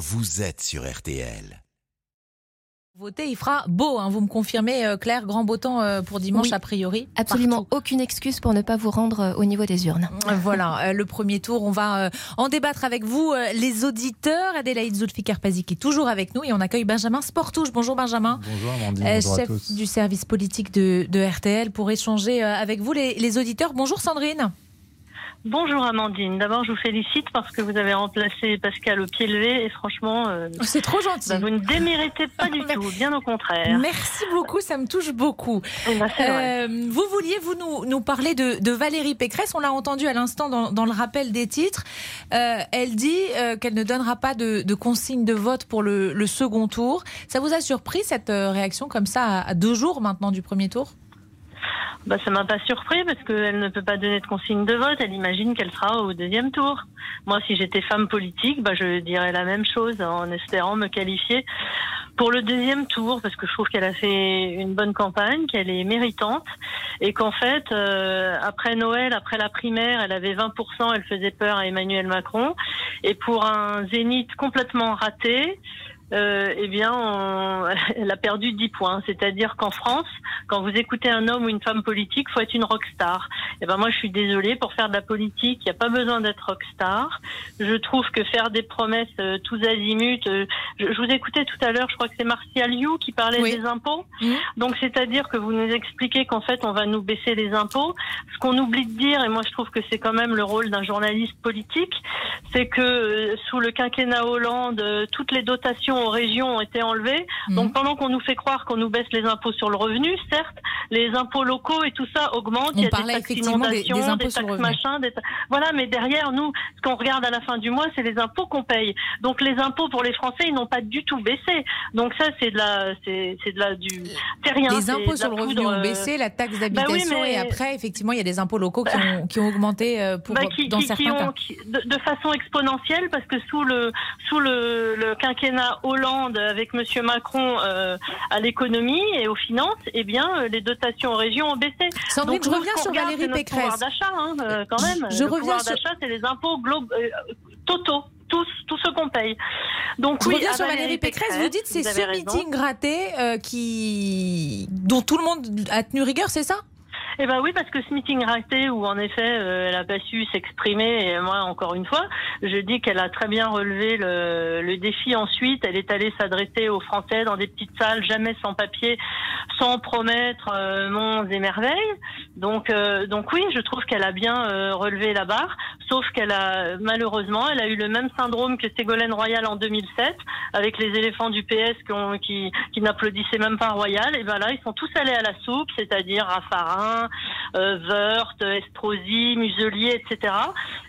vous êtes sur RTL. Voter, il fera beau, hein. vous me confirmez, euh, Claire, grand beau temps euh, pour dimanche Oui, a priori. Absolument partout. aucune excuse pour ne pas vous rendre euh, au niveau des urnes. Voilà, euh, le premier tour, on va euh, en débattre avec vous, euh, les auditeurs. Adélaïde Zoulfikar-Pazi qui est toujours avec nous et on accueille Benjamin Sportouche. Bonjour Benjamin. Bonjour Amandine, Euh, bonjour à chef tous. du service politique de, de RTL pour échanger euh, avec vous les, les auditeurs. Bonjour Sandrine. Bonjour Amandine. D'abord, je vous félicite parce que vous avez remplacé Pascal au pied levé et franchement, euh, C'est trop gentil. bah, vous ne déméritez pas du tout, bien au contraire. Merci beaucoup, ça me touche beaucoup. Eh ben. Euh, vous vouliez vous nous, nous parler de, de Valérie Pécresse. On l'a entendu à l'instant dans, dans le rappel des titres. Euh, elle dit qu'elle ne donnera pas de, de consigne de vote pour le, le second tour. Ça vous a surpris cette réaction comme ça à, à deux jours maintenant du premier tour? Bah, ça m'a pas surpris parce qu'elle ne peut pas donner de consigne de vote. Elle imagine qu'elle sera au deuxième tour. Moi, si j'étais femme politique, bah, je dirais la même chose en espérant me qualifier pour le deuxième tour parce que je trouve qu'elle a fait une bonne campagne, qu'elle est méritante et qu'en fait, euh, après Noël, après la primaire, elle avait 20%, elle faisait peur à Emmanuel Macron. Et pour un zénith complètement raté, euh, eh bien, on- elle a perdu 10 points. C'est-à-dire qu'en France, quand vous écoutez un homme ou une femme politique, faut être une rockstar. Et ben moi, je suis désolée, pour faire de la politique, il n'y a pas besoin d'être rockstar. Je trouve que faire des promesses euh, tous azimuts. euh, je, je vous écoutais tout à l'heure, je crois que c'est Martial You qui parlait Oui. des impôts. Donc, c'est-à-dire que vous nous expliquez qu'en fait, on va nous baisser les impôts. Ce qu'on oublie de dire, et moi, je trouve que c'est quand même le rôle d'un journaliste politique, c'est que euh, sous le quinquennat Hollande, toutes les dotations aux régions ont été enlevées. Mhm. Donc pendant qu'on nous fait croire qu'on nous baisse les impôts sur le revenu, certes, les impôts locaux et tout ça augmentent. On Il y a parlait des taxes effectivement des- des impôts des sur taxes revenu. machin, des ta- voilà. Mais derrière nous, ce qu'on regarde à la fin du mois, c'est les impôts qu'on paye. Donc les impôts pour les Français, ils n'ont pas du tout baissé. Donc ça, c'est de la, c'est de la du, c'est rien. Les impôts sur le revenu ont euh, baissé, la taxe bah oui, d'habitation mais- et après, effectivement, il y a des impôts locaux qui ont, qui ont augmenté euh, pour, bah, qui, dans qui- certains cas. ont, de, de façon exponentielle parce que sous le sous le, le quinquennat Hollande avec Monsieur Macron euh, à l'économie et aux finances, eh bien euh, les dotations aux régions ont baissé. Sandrine, Donc, je reviens ce sur Valérie Pécresse. d'achat hein, euh, quand même. Je le reviens pouvoir sur- d'achat, c'est les impôts euh, totaux. Tous, tous ceux qu'on paye. Donc Je oui, reviens sur Valérie Pécresse. Vous dites c'est ce raison. meeting raté euh, qui dont tout le monde a tenu rigueur, c'est ça? Eh ben oui, parce que ce meeting raté où en effet euh, elle a pas su s'exprimer et moi encore une fois, je dis qu'elle a très bien relevé le, le défi. Ensuite, elle est allée s'adresser aux Français dans des petites salles, jamais sans papier, sans promettre euh, monts et merveilles. Donc euh, donc oui, je trouve qu'elle a bien euh, relevé la barre. Sauf qu'elle a malheureusement, elle a eu le même syndrome que Ségolène Royal en 2007 avec les éléphants du PS qui, qui, qui n'applaudissaient même pas Royal. Et ben là, ils sont tous allés à la soupe, c'est-à-dire Raffarin, euh, Wörth, Estrosi, Muselier, etc.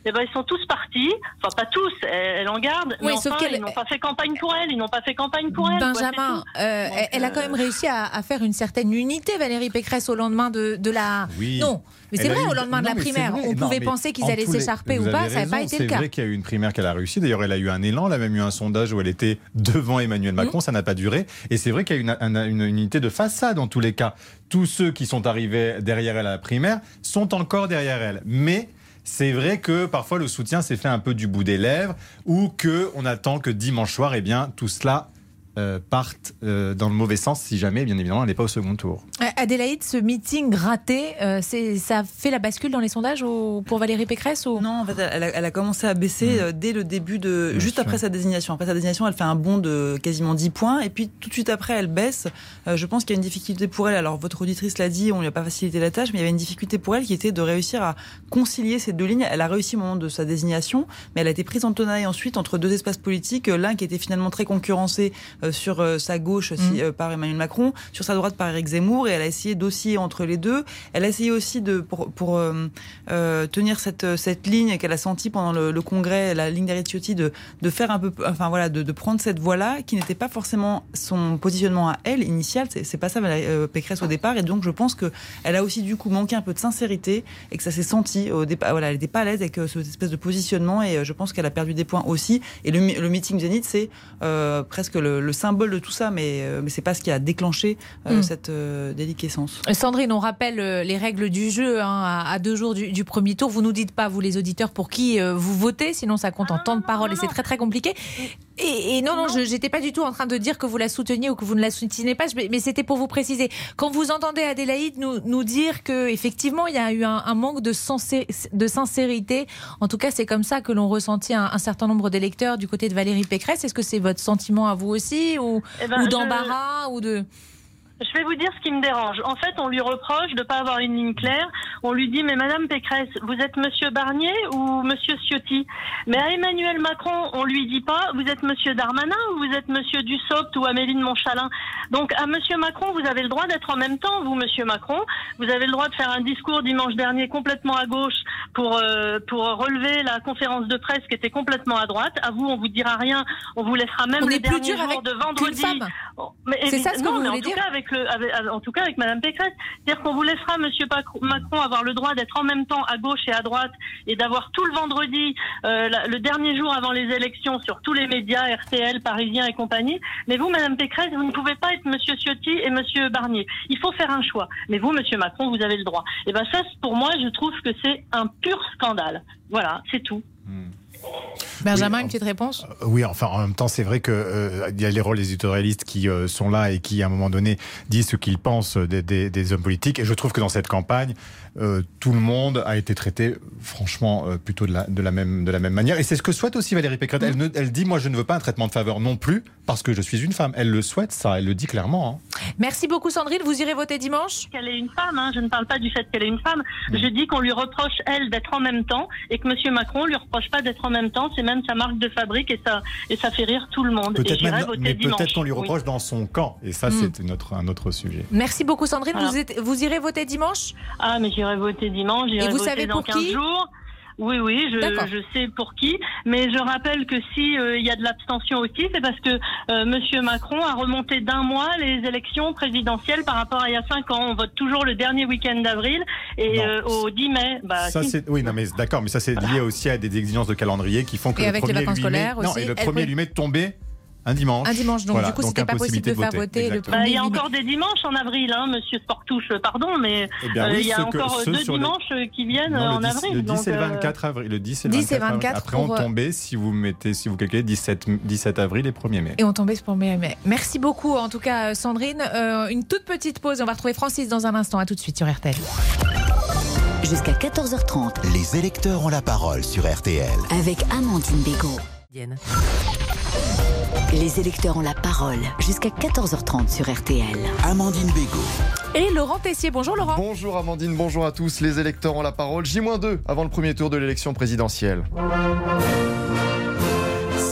Et ben ils sont tous partis. Enfin pas tous, elle, elle en garde. Oui, mais sauf enfin, qu'elle- ils n'ont pas fait campagne pour elle. Ils n'ont pas fait campagne pour elle. Benjamin, euh, Donc, elle a quand euh, même réussi à, à faire une certaine unité, Valérie Pécresse, au lendemain de, de la. Oui. Non, mais c'est Elle a vrai, eu- au lendemain de la c'est primaire, on Non, pouvait mais penser qu'ils en allaient s'écharper ou pas, avez ça n'a pas raison, été C'est le cas. vrai qu'il y a eu une primaire qu'elle a réussi. D'ailleurs, elle a eu un élan. Elle a même eu un sondage où elle était devant Emmanuel Macron. Mmh. Ça n'a pas duré. Et c'est vrai qu'il y a une, un- une unité de façade dans tous les cas. Tous ceux qui sont arrivés derrière elle à la primaire sont encore derrière elle. Mais c'est vrai que parfois le soutien s'est fait un peu du bout des lèvres ou que on attend que dimanche soir, eh bien, tout cela euh, parte euh, dans le mauvais sens si jamais, bien évidemment, elle n'est pas au second tour. Euh, Adélaïde, ce meeting raté, euh, c'est- ça fait la bascule dans les sondages au- pour Valérie Pécresse ou... Non, en fait, elle a, elle a commencé à baisser euh, dès le début de. Bien juste sûr. après sa désignation. Après sa désignation, elle fait un bond de quasiment 10 points. Et puis, tout de suite après, elle baisse. Euh, je pense qu'il y a une difficulté pour elle. Alors, votre auditrice l'a dit, on lui a pas facilité la tâche, mais il y avait une difficulté pour elle qui était de réussir à concilier ces deux lignes. Elle a réussi au moment de sa désignation, mais elle a été prise en tenaille ensuite entre deux espaces politiques. L'un qui était finalement très concurrencé sur euh, sa gauche si- Mhm. euh, par Emmanuel Macron, sur sa droite par Éric Zemmour, et elle a essayé d'osciller entre les deux. Elle a essayé aussi de pour, pour euh, euh, tenir cette cette ligne qu'elle a sentie pendant le, le congrès, la ligne d'Eric Ciotti, de de faire un peu, enfin voilà, de, de prendre cette voie-là qui n'était pas forcément son positionnement à elle initial. C'est pas ça Valérie euh, Pécresse au départ, et donc je pense que elle a aussi du coup manqué un peu de sincérité et que ça s'est senti au départ. Voilà, elle n'était pas à l'aise avec euh, cette espèce de positionnement, et euh, je pense qu'elle a perdu des points aussi. Et le, meeting Zénith, c'est euh, presque le, le symbole de tout ça, mais euh, mais c'est pas ce qui a déclenché euh, Mm. cette euh, déliquescence. Sandrine, on rappelle les règles du jeu hein, à, à deux jours du, du premier tour. Vous nous dites pas, vous les auditeurs, pour qui euh, vous votez, sinon ça compte en temps de parole et c'est très très compliqué. Et, non, non, je n'étais pas du tout en train de dire que vous la souteniez ou que vous ne la souteniez pas, mais, c'était pour vous préciser. Quand vous entendez Adélaïde nous, nous dire qu'effectivement, il y a eu un, manque de, de, sincérité, en tout cas, c'est comme ça que l'on ressentit un, certain nombre d'électeurs du côté de Valérie Pécresse. Est-ce que c'est votre sentiment à vous aussi, ou, eh ben, ou d'embarras, ou de... Je vais vous dire ce qui me dérange. En fait, on lui reproche de ne pas avoir une ligne claire. On lui dit, mais Madame Pécresse, vous êtes Monsieur Barnier ou Monsieur Ciotti? Mais à Emmanuel Macron, on lui dit pas, vous êtes Monsieur Darmanin ou vous êtes Monsieur Dussopt ou Amélie de Montchalin? Donc à Monsieur Macron, vous avez le droit d'être en même temps, vous Monsieur Macron. Vous avez le droit de faire un discours dimanche dernier complètement à gauche pour euh, pour relever la conférence de presse qui était complètement à droite. À vous, on vous dira rien. On vous laissera même on les derniers jours avec de vendredi. C'est ça ce que vous voulez dire en tout cas avec Madame Pécresse. C'est-à-dire qu'on vous laissera Monsieur Macron avoir le droit d'être en même temps à gauche et à droite et d'avoir tout le vendredi, euh, le dernier jour avant les élections, sur tous les médias, RTL, Parisien et compagnie. Mais vous, Madame Pécresse, vous ne pouvez pas être Monsieur Ciotti et Monsieur Barnier. Il faut faire un choix. Mais vous, Monsieur Macron, vous avez le droit. Et ben ça, pour moi, je trouve que c'est un pur scandale. Voilà, c'est tout. Benjamin, une petite réponse? Euh, Oui, enfin, en même temps, c'est vrai qu'il euh, y a les rôles des éditorialistes qui euh, sont là et qui, à un moment donné, disent ce qu'ils pensent des, hommes politiques. Et je trouve que dans cette campagne, tout le monde a été traité, franchement, plutôt de la, de, la même, de la même manière. Et c'est ce que souhaite aussi Valérie Pécresse. Elle, elle, dit, moi, je ne veux pas un traitement de faveur non plus, parce que je suis une femme. Elle le souhaite, ça, elle le dit clairement. Hein. Merci beaucoup, Sandrine. Vous irez voter dimanche? Qu'elle est une femme, hein. je ne parle pas du fait qu'elle est une femme. Mm. Je dis qu'on lui reproche, elle, d'être en même temps, et que M. Macron lui reproche pas d'être en même temps. C'est sa marque de fabrique et ça, et ça fait rire tout le monde. Peut-être mais peut-être qu'on lui reproche dans son camp. Et ça, hmm. c'est notre, un autre sujet. Merci beaucoup, Sandrine. Vous, vous, irez voter dimanche? Ah, mais j'irai voter dimanche. Et vous savez pour qui? jours. Oui, oui, je, je, sais pour qui, mais je rappelle que si euh, il y a de l'abstention aussi, c'est parce que euh, Monsieur Macron a remonté d'un mois les élections présidentielles par rapport à il y a cinq ans. On vote toujours le dernier week-end d'avril et euh, au 10 mai. Bah, ça c'est oui, non mais d'accord, mais ça c'est lié aussi à des exigences de calendrier qui font que et le avec les vacances scolaires aussi. Non, et le premier lui met tombé un dimanche. Un dimanche, donc du coup, c'était pas possible de, faire voter, le bah, Il y a encore des dimanches en avril, hein, monsieur Sportouche, pardon, mais eh euh, il y a encore deux dimanches qui viennent en avril. Le 10 et le 24 avril. Le 10 et le 24, 24 Après, on tombait, si vous mettez, si vous calculez, 17, 17 avril et 1er mai. Et on tombait pour 1er mai. Merci beaucoup, en tout cas, Sandrine. Euh, une toute petite pause. On va retrouver Francis dans un instant. À tout de suite sur RTL. Jusqu'à 14h30, les électeurs ont la parole sur RTL. Avec Amandine Bégaud. Les électeurs ont la parole jusqu'à 14h30 sur RTL. Amandine Bégaud. Et Laurent Tessier. Bonjour Laurent. Bonjour Amandine, bonjour à tous. Les électeurs ont la parole. J-2 avant le premier tour de l'élection présidentielle.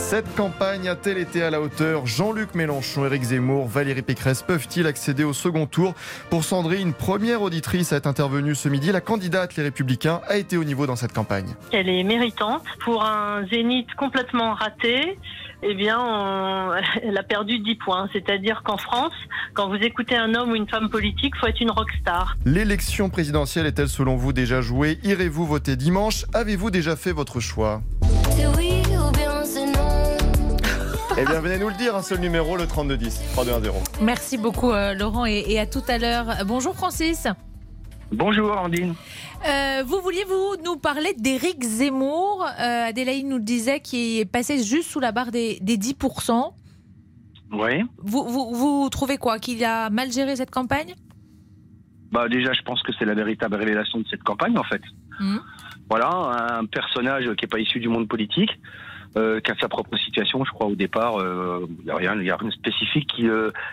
Cette campagne a-t-elle été à la hauteur Jean-Luc Mélenchon, Éric Zemmour, Valérie Pécresse peuvent-ils accéder au second tour Pour Sandrine, première auditrice à être intervenue ce midi, la candidate Les Républicains a été au niveau dans cette campagne. Elle est méritante pour un zénith complètement raté eh bien, elle a perdu 10 points. C'est-à-dire qu'en France, quand vous écoutez un homme ou une femme politique, faut être une rockstar. L'élection présidentielle est-elle selon vous déjà jouée Irez-vous voter dimanche Avez-vous déjà fait votre choix oui ou bien. Eh bien, venez nous le dire, un seul numéro, le 3210, 3210. Merci beaucoup, euh, Laurent, et à tout à l'heure. Bonjour, Francis. Bonjour Andine. Euh, vous vouliez vous nous parler d'Éric Zemmour. Euh, Adélaïde nous le disait, qui est passé juste sous la barre des, 10%. Oui. Vous, vous, trouvez quoi? Qu'il a mal géré cette campagne? Bah Déjà, je pense que c'est la véritable révélation de cette campagne, en fait. Hmm. Voilà, un personnage qui n'est pas issu du monde politique, euh, qui a sa propre situation, je crois, au départ. Il n'y a, rien, a rien de spécifique qui,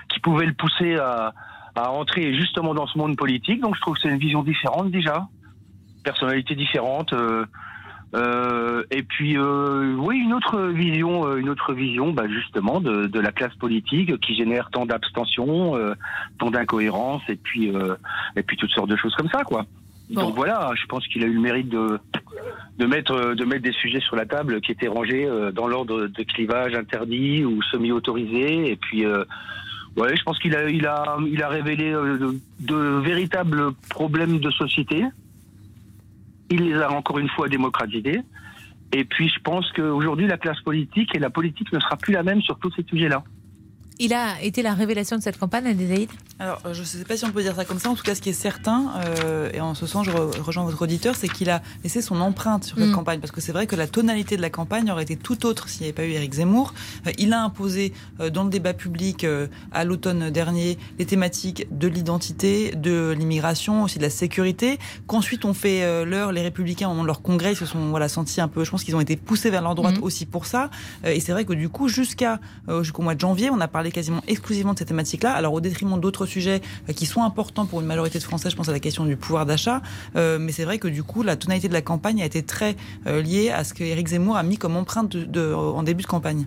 qui pouvait le pousser à à entrer justement dans ce monde politique. Donc je trouve que c'est une vision différente déjà, personnalité différente. Euh, euh, et puis euh, oui, une autre vision, une autre vision, bah, justement de, de, la classe politique qui génère tant d'abstention, tant d'incohérences, et puis et puis toutes sortes de choses comme ça, quoi. Donc voilà, je pense qu'il a eu le mérite de de mettre de mettre des sujets sur la table qui étaient rangés dans l'ordre de clivage interdit ou semi autorisé, et puis Ouais, je pense qu'il a, il a, il a révélé euh, de, véritables problèmes de société. Il les a encore une fois démocratisés. Et puis, je pense qu'aujourd'hui, la classe politique et la politique ne sera plus la même sur tous ces sujets-là. Il a été la révélation de cette campagne, Adélaïde? Alors, je ne sais pas si on peut dire ça comme ça. En tout cas, ce qui est certain, euh, et en ce sens, je rejoins votre auditeur, c'est qu'il a laissé son empreinte sur cette mm. campagne. Parce que c'est vrai que la tonalité de la campagne aurait été tout autre s'il n'y avait pas eu Éric Zemmour. Euh, il a imposé euh, dans le débat public à l'automne dernier les thématiques de l'identité, de l'immigration, aussi de la sécurité. Qu'ensuite, on fait l'heure, les Républicains, au moment de leur congrès, ils se sont voilà, sentis un peu, je pense qu'ils ont été poussés vers leur droite mm. aussi pour ça. et c'est vrai que du coup, jusqu'à jusqu'au mois de janvier, on a parlé quasiment exclusivement de cette thématique-là, alors au détriment d'autres sujets euh, qui sont importants pour une majorité de Français, je pense à la question du pouvoir d'achat, euh, mais c'est vrai que du coup, la tonalité de la campagne a été très euh, liée à ce que Éric Zemmour a mis comme empreinte de, en début de campagne.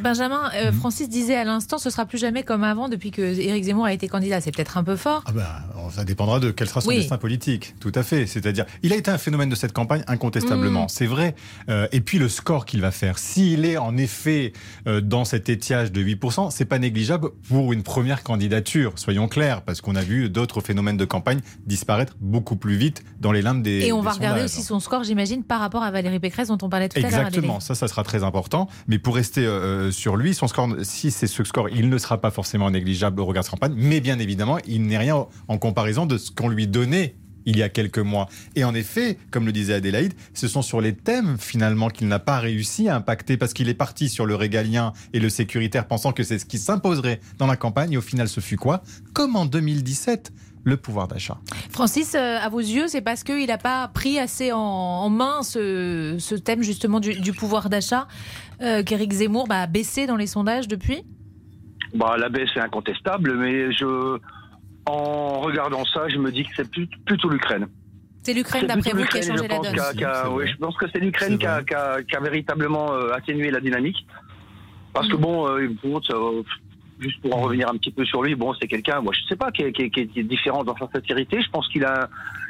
Benjamin, Francis disait à l'instant, ce sera plus jamais comme avant depuis que Éric Zemmour a été candidat. C'est peut-être un peu fort. Ah bah, ça dépendra de quel sera son destin politique, tout à fait. C'est-à-dire, il a été un phénomène de cette campagne incontestablement, mm. c'est vrai. et puis le score qu'il va faire, s'il est en effet dans cet étiage de 8%, c'est pas négligeable pour une première candidature, soyons clairs, parce qu'on a vu d'autres phénomènes de campagne disparaître beaucoup plus vite dans les limbes des Et on va regarder aussi son score, j'imagine, par rapport à Valérie Pécresse dont on parlait tout à l'heure. Exactement, ça, ça sera très important. Mais pour rester euh, euh, sur lui, son score, si c'est ce score, il ne sera pas forcément négligeable au regard de campagne, mais bien évidemment, il n'est rien en comparaison de ce qu'on lui donnait il y a quelques mois. Et en effet, comme le disait Adélaïde, ce sont sur les thèmes finalement qu'il n'a pas réussi à impacter parce qu'il est parti sur le régalien et le sécuritaire pensant que c'est ce qui s'imposerait dans la campagne et au final ce fut quoi? Comme en 2017 le pouvoir d'achat. Francis, euh, à vos yeux, c'est parce qu'il n'a pas pris assez en, main ce, thème justement du, pouvoir d'achat euh, qu'Éric Zemmour bah, a baissé dans les sondages depuis? Bah, La baisse est incontestable, mais je, en regardant ça, je me dis que c'est plutôt l'Ukraine. C'est l'Ukraine, d'après vous, qui a changé la donne. je pense que c'est l'Ukraine qui, a, véritablement euh, atténué la dynamique. Parce que mm. bon, euh, euh, juste pour en revenir un petit peu sur lui, bon, c'est quelqu'un, moi, je sais pas, qui est, différent dans sa sincérité. Je pense qu'il a,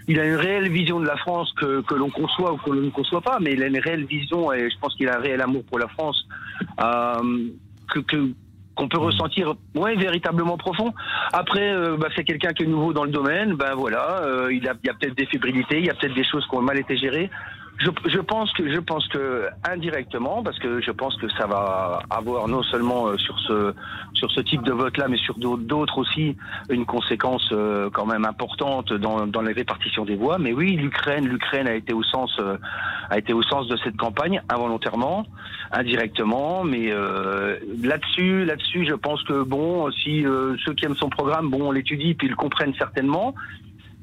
il a une réelle vision de la France que, l'on conçoit ou que l'on ne conçoit pas, mais il a une réelle vision et je pense qu'il a un réel amour pour la France. que, que qu'on peut ressentir ouais, véritablement profond. Après, euh, bah, c'est quelqu'un qui est nouveau dans le domaine, ben voilà, euh, il, a, il y a peut-être des fébrilités, il y a peut-être des choses qui ont mal été gérées. Je, je, pense que je pense que indirectement, parce que je pense que ça va avoir non seulement euh, sur ce sur ce type de vote-là, mais sur d'autres aussi une conséquence euh, quand même importante dans, dans les répartitions des voix. Mais oui, l'Ukraine, l'Ukraine a été au sens euh, a été au sens de cette campagne involontairement, indirectement. Mais là-dessus, là-dessus, je pense que bon, si ceux qui aiment son programme, bon, on l'étudie puis ils le comprennent certainement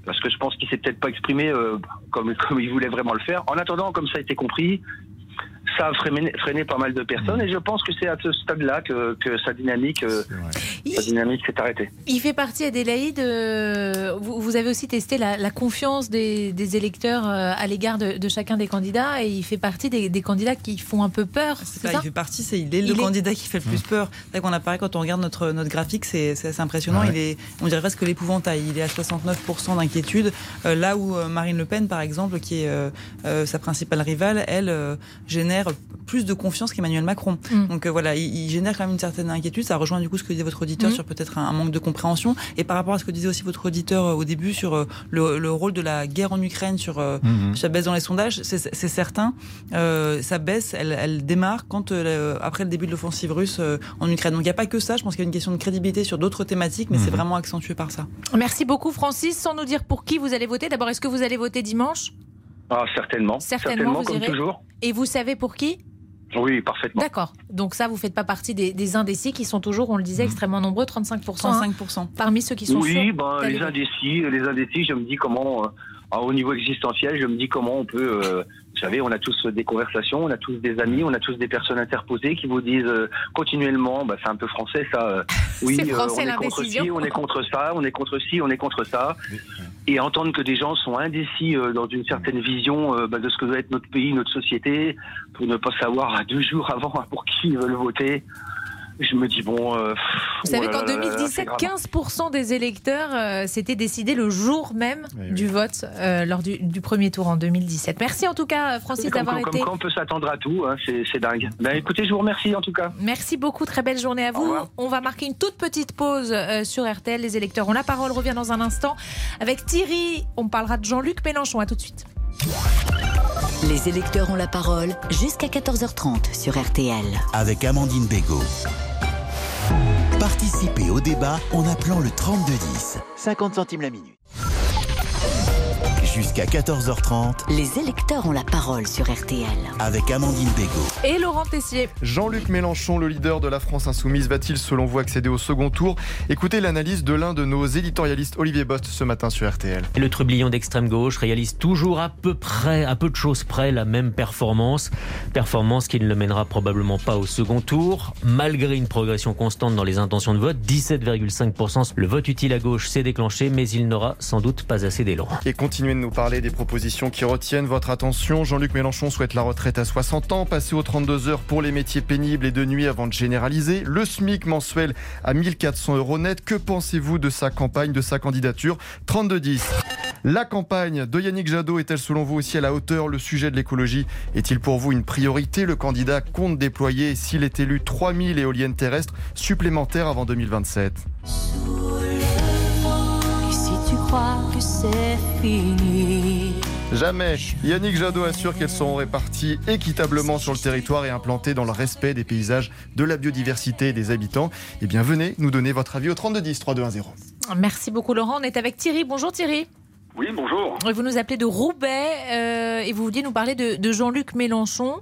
parce que je pense qu'il s'est peut-être pas exprimé euh, comme, comme il voulait vraiment le faire. En attendant, comme ça a été compris, ça a freiné, pas mal de personnes et je pense que c'est à ce stade-là que, sa dynamique, euh, dynamique s'est arrêtée. Il fait partie, Adélaïde, euh, vous, avez aussi testé la, confiance des, électeurs euh, à l'égard de, chacun des candidats et il fait partie des, candidats qui font un peu peur. C'est ça, il fait partie, c'est il est le candidat qui fait le plus mmh. peur. C'est qu'on apparaît quand on regarde notre, notre graphique, c'est assez impressionnant. Il est, on dirait presque l'épouvantail. Il est à 69% d'inquiétude, là où Marine Le Pen, par exemple, qui est sa principale rivale, elle génère plus de confiance qu'Emmanuel Macron. Mm. Donc euh, voilà, il, génère quand même une certaine inquiétude. Ça rejoint du coup ce que disait votre auditeur mm. sur peut-être un, manque de compréhension. Et par rapport à ce que disait aussi votre auditeur euh, au début sur euh, le, rôle de la guerre en Ukraine, sur mm-hmm. sa baisse dans les sondages, c'est certain. sa baisse, elle, démarre quand après le début de l'offensive russe en Ukraine. Donc il n'y a pas que ça. Je pense qu'il y a une question de crédibilité sur d'autres thématiques, mais c'est mm-hmm. vraiment accentué par ça. Merci beaucoup Francis. Sans nous dire pour qui vous allez voter, d'abord est-ce que vous allez voter dimanche? Ah, certainement. Certainement, comme toujours. Et vous savez pour qui? Oui, parfaitement. D'accord. Donc ça, vous ne faites pas partie des, indécis qui sont toujours, on le disait, mmh. extrêmement nombreux, 35%. 35%. Hein, parmi ceux qui sont Oui, ben, les indécis, les indécis, je me dis comment, euh, au niveau existentiel, je me dis comment on peut... Euh, savez, on a tous des conversations, on a tous des amis, on a tous des personnes interposées qui vous disent euh, continuellement, bah, c'est un peu français ça, oui, on est contre ci, on est contre ça, on est contre ci, on est contre ça. Et entendre que des gens sont indécis euh, dans une certaine vision euh, bah, de ce que doit être notre pays, notre société, pour ne pas savoir à deux jours avant pour qui ils veulent voter je me dis bon. Euh, Vous savez qu'en 2017, 15% des électeurs euh, s'étaient décidés le jour même du vote euh, lors du, premier tour en 2017. Merci en tout cas, Francis, d'avoir été. Comme on peut s'attendre à tout, hein, c'est dingue. Ben, écoutez, je vous remercie en tout cas. Merci beaucoup, très belle journée à vous. On va marquer une toute petite pause sur RTL. Les électeurs ont la parole. revient dans un instant avec Thierry. On parlera de Jean-Luc Mélenchon. À tout de suite. Les électeurs ont la parole jusqu'à 14h30 sur RTL. Avec Amandine Bégaud. Participez au débat en appelant le 3210. 50 centimes la minute. Jusqu'à 14h30. Les électeurs ont la parole sur RTL. Avec Amandine Bégaud. Et Laurent Tessier. Jean-Luc Mélenchon, le leader de la France Insoumise, va-t-il, selon vous, accéder au second tour? Écoutez l'analyse de l'un de nos éditorialistes, Olivier Bost, ce matin sur RTL. Le trublion d'extrême gauche réalise toujours à peu près, à peu de choses près, la même performance. Performance qui ne le mènera probablement pas au second tour, malgré une progression constante dans les intentions de vote. 17,5%. Le vote utile à gauche s'est déclenché, mais il n'aura sans doute pas assez d'élan. Et continuez de nous parler des propositions qui retiennent votre attention. Jean-Luc Mélenchon souhaite la retraite à 60 ans, passer aux 32 heures pour les métiers pénibles et de nuit avant de généraliser. Le SMIC mensuel à 1400 euros net. Que pensez-vous de sa campagne, de sa candidature? 32-10. La campagne de Yannick Jadot est-elle selon vous aussi à la hauteur? Le sujet de l'écologie est-il pour vous une priorité? Le candidat compte déployer, s'il est élu, 3000 éoliennes terrestres supplémentaires avant 2027. Crois que c'est fini. Jamais. Yannick Jadot assure qu'elles seront réparties équitablement sur le territoire et implantées dans le respect des paysages, de la biodiversité et des habitants. Eh bien, venez nous donner votre avis au 3210 3210. Merci beaucoup Laurent. On est avec Thierry. Bonjour Thierry. Oui, bonjour. Vous nous appelez de Roubaix euh, et vous vouliez nous parler de, de Jean-Luc Mélenchon.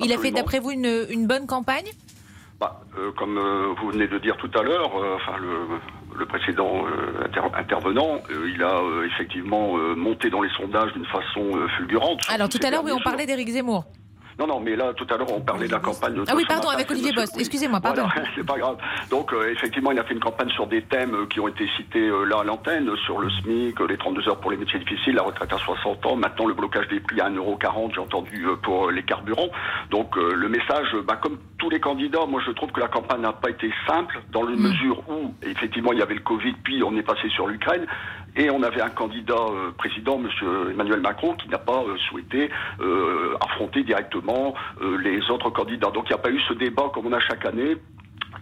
Il a fait d'après vous une, une, bonne campagne? Bah, euh, Comme euh, vous venez de dire tout à l'heure, euh, enfin le, le, précédent inter intervenant, il a effectivement monté dans les sondages d'une façon fulgurante. Alors tout à l'heure, oui, on parlait d'Éric Zemmour. Non, non, mais là, tout à l'heure, on parlait de la campagne de Ah oui, pardon, avec Olivier Bost. Excusez-moi, pardon. Voilà, c'est pas grave. Donc, euh, effectivement, il a fait une campagne sur des thèmes euh, qui ont été cités euh, là à l'antenne, sur le SMIC, les 32 heures pour les métiers difficiles, la retraite à 60 ans, maintenant le blocage des prix à 1,40€, j'ai entendu, pour les carburants. Donc, le message, bah, comme tous les candidats, moi, je trouve que la campagne n'a pas été simple, dans la mesure où, effectivement, il y avait le Covid, puis on est passé sur l'Ukraine. Et on avait un candidat euh, président, M. Emmanuel Macron, qui n'a pas euh, souhaité euh, affronter directement les autres candidats. Donc il n'y a pas eu ce débat comme on a chaque année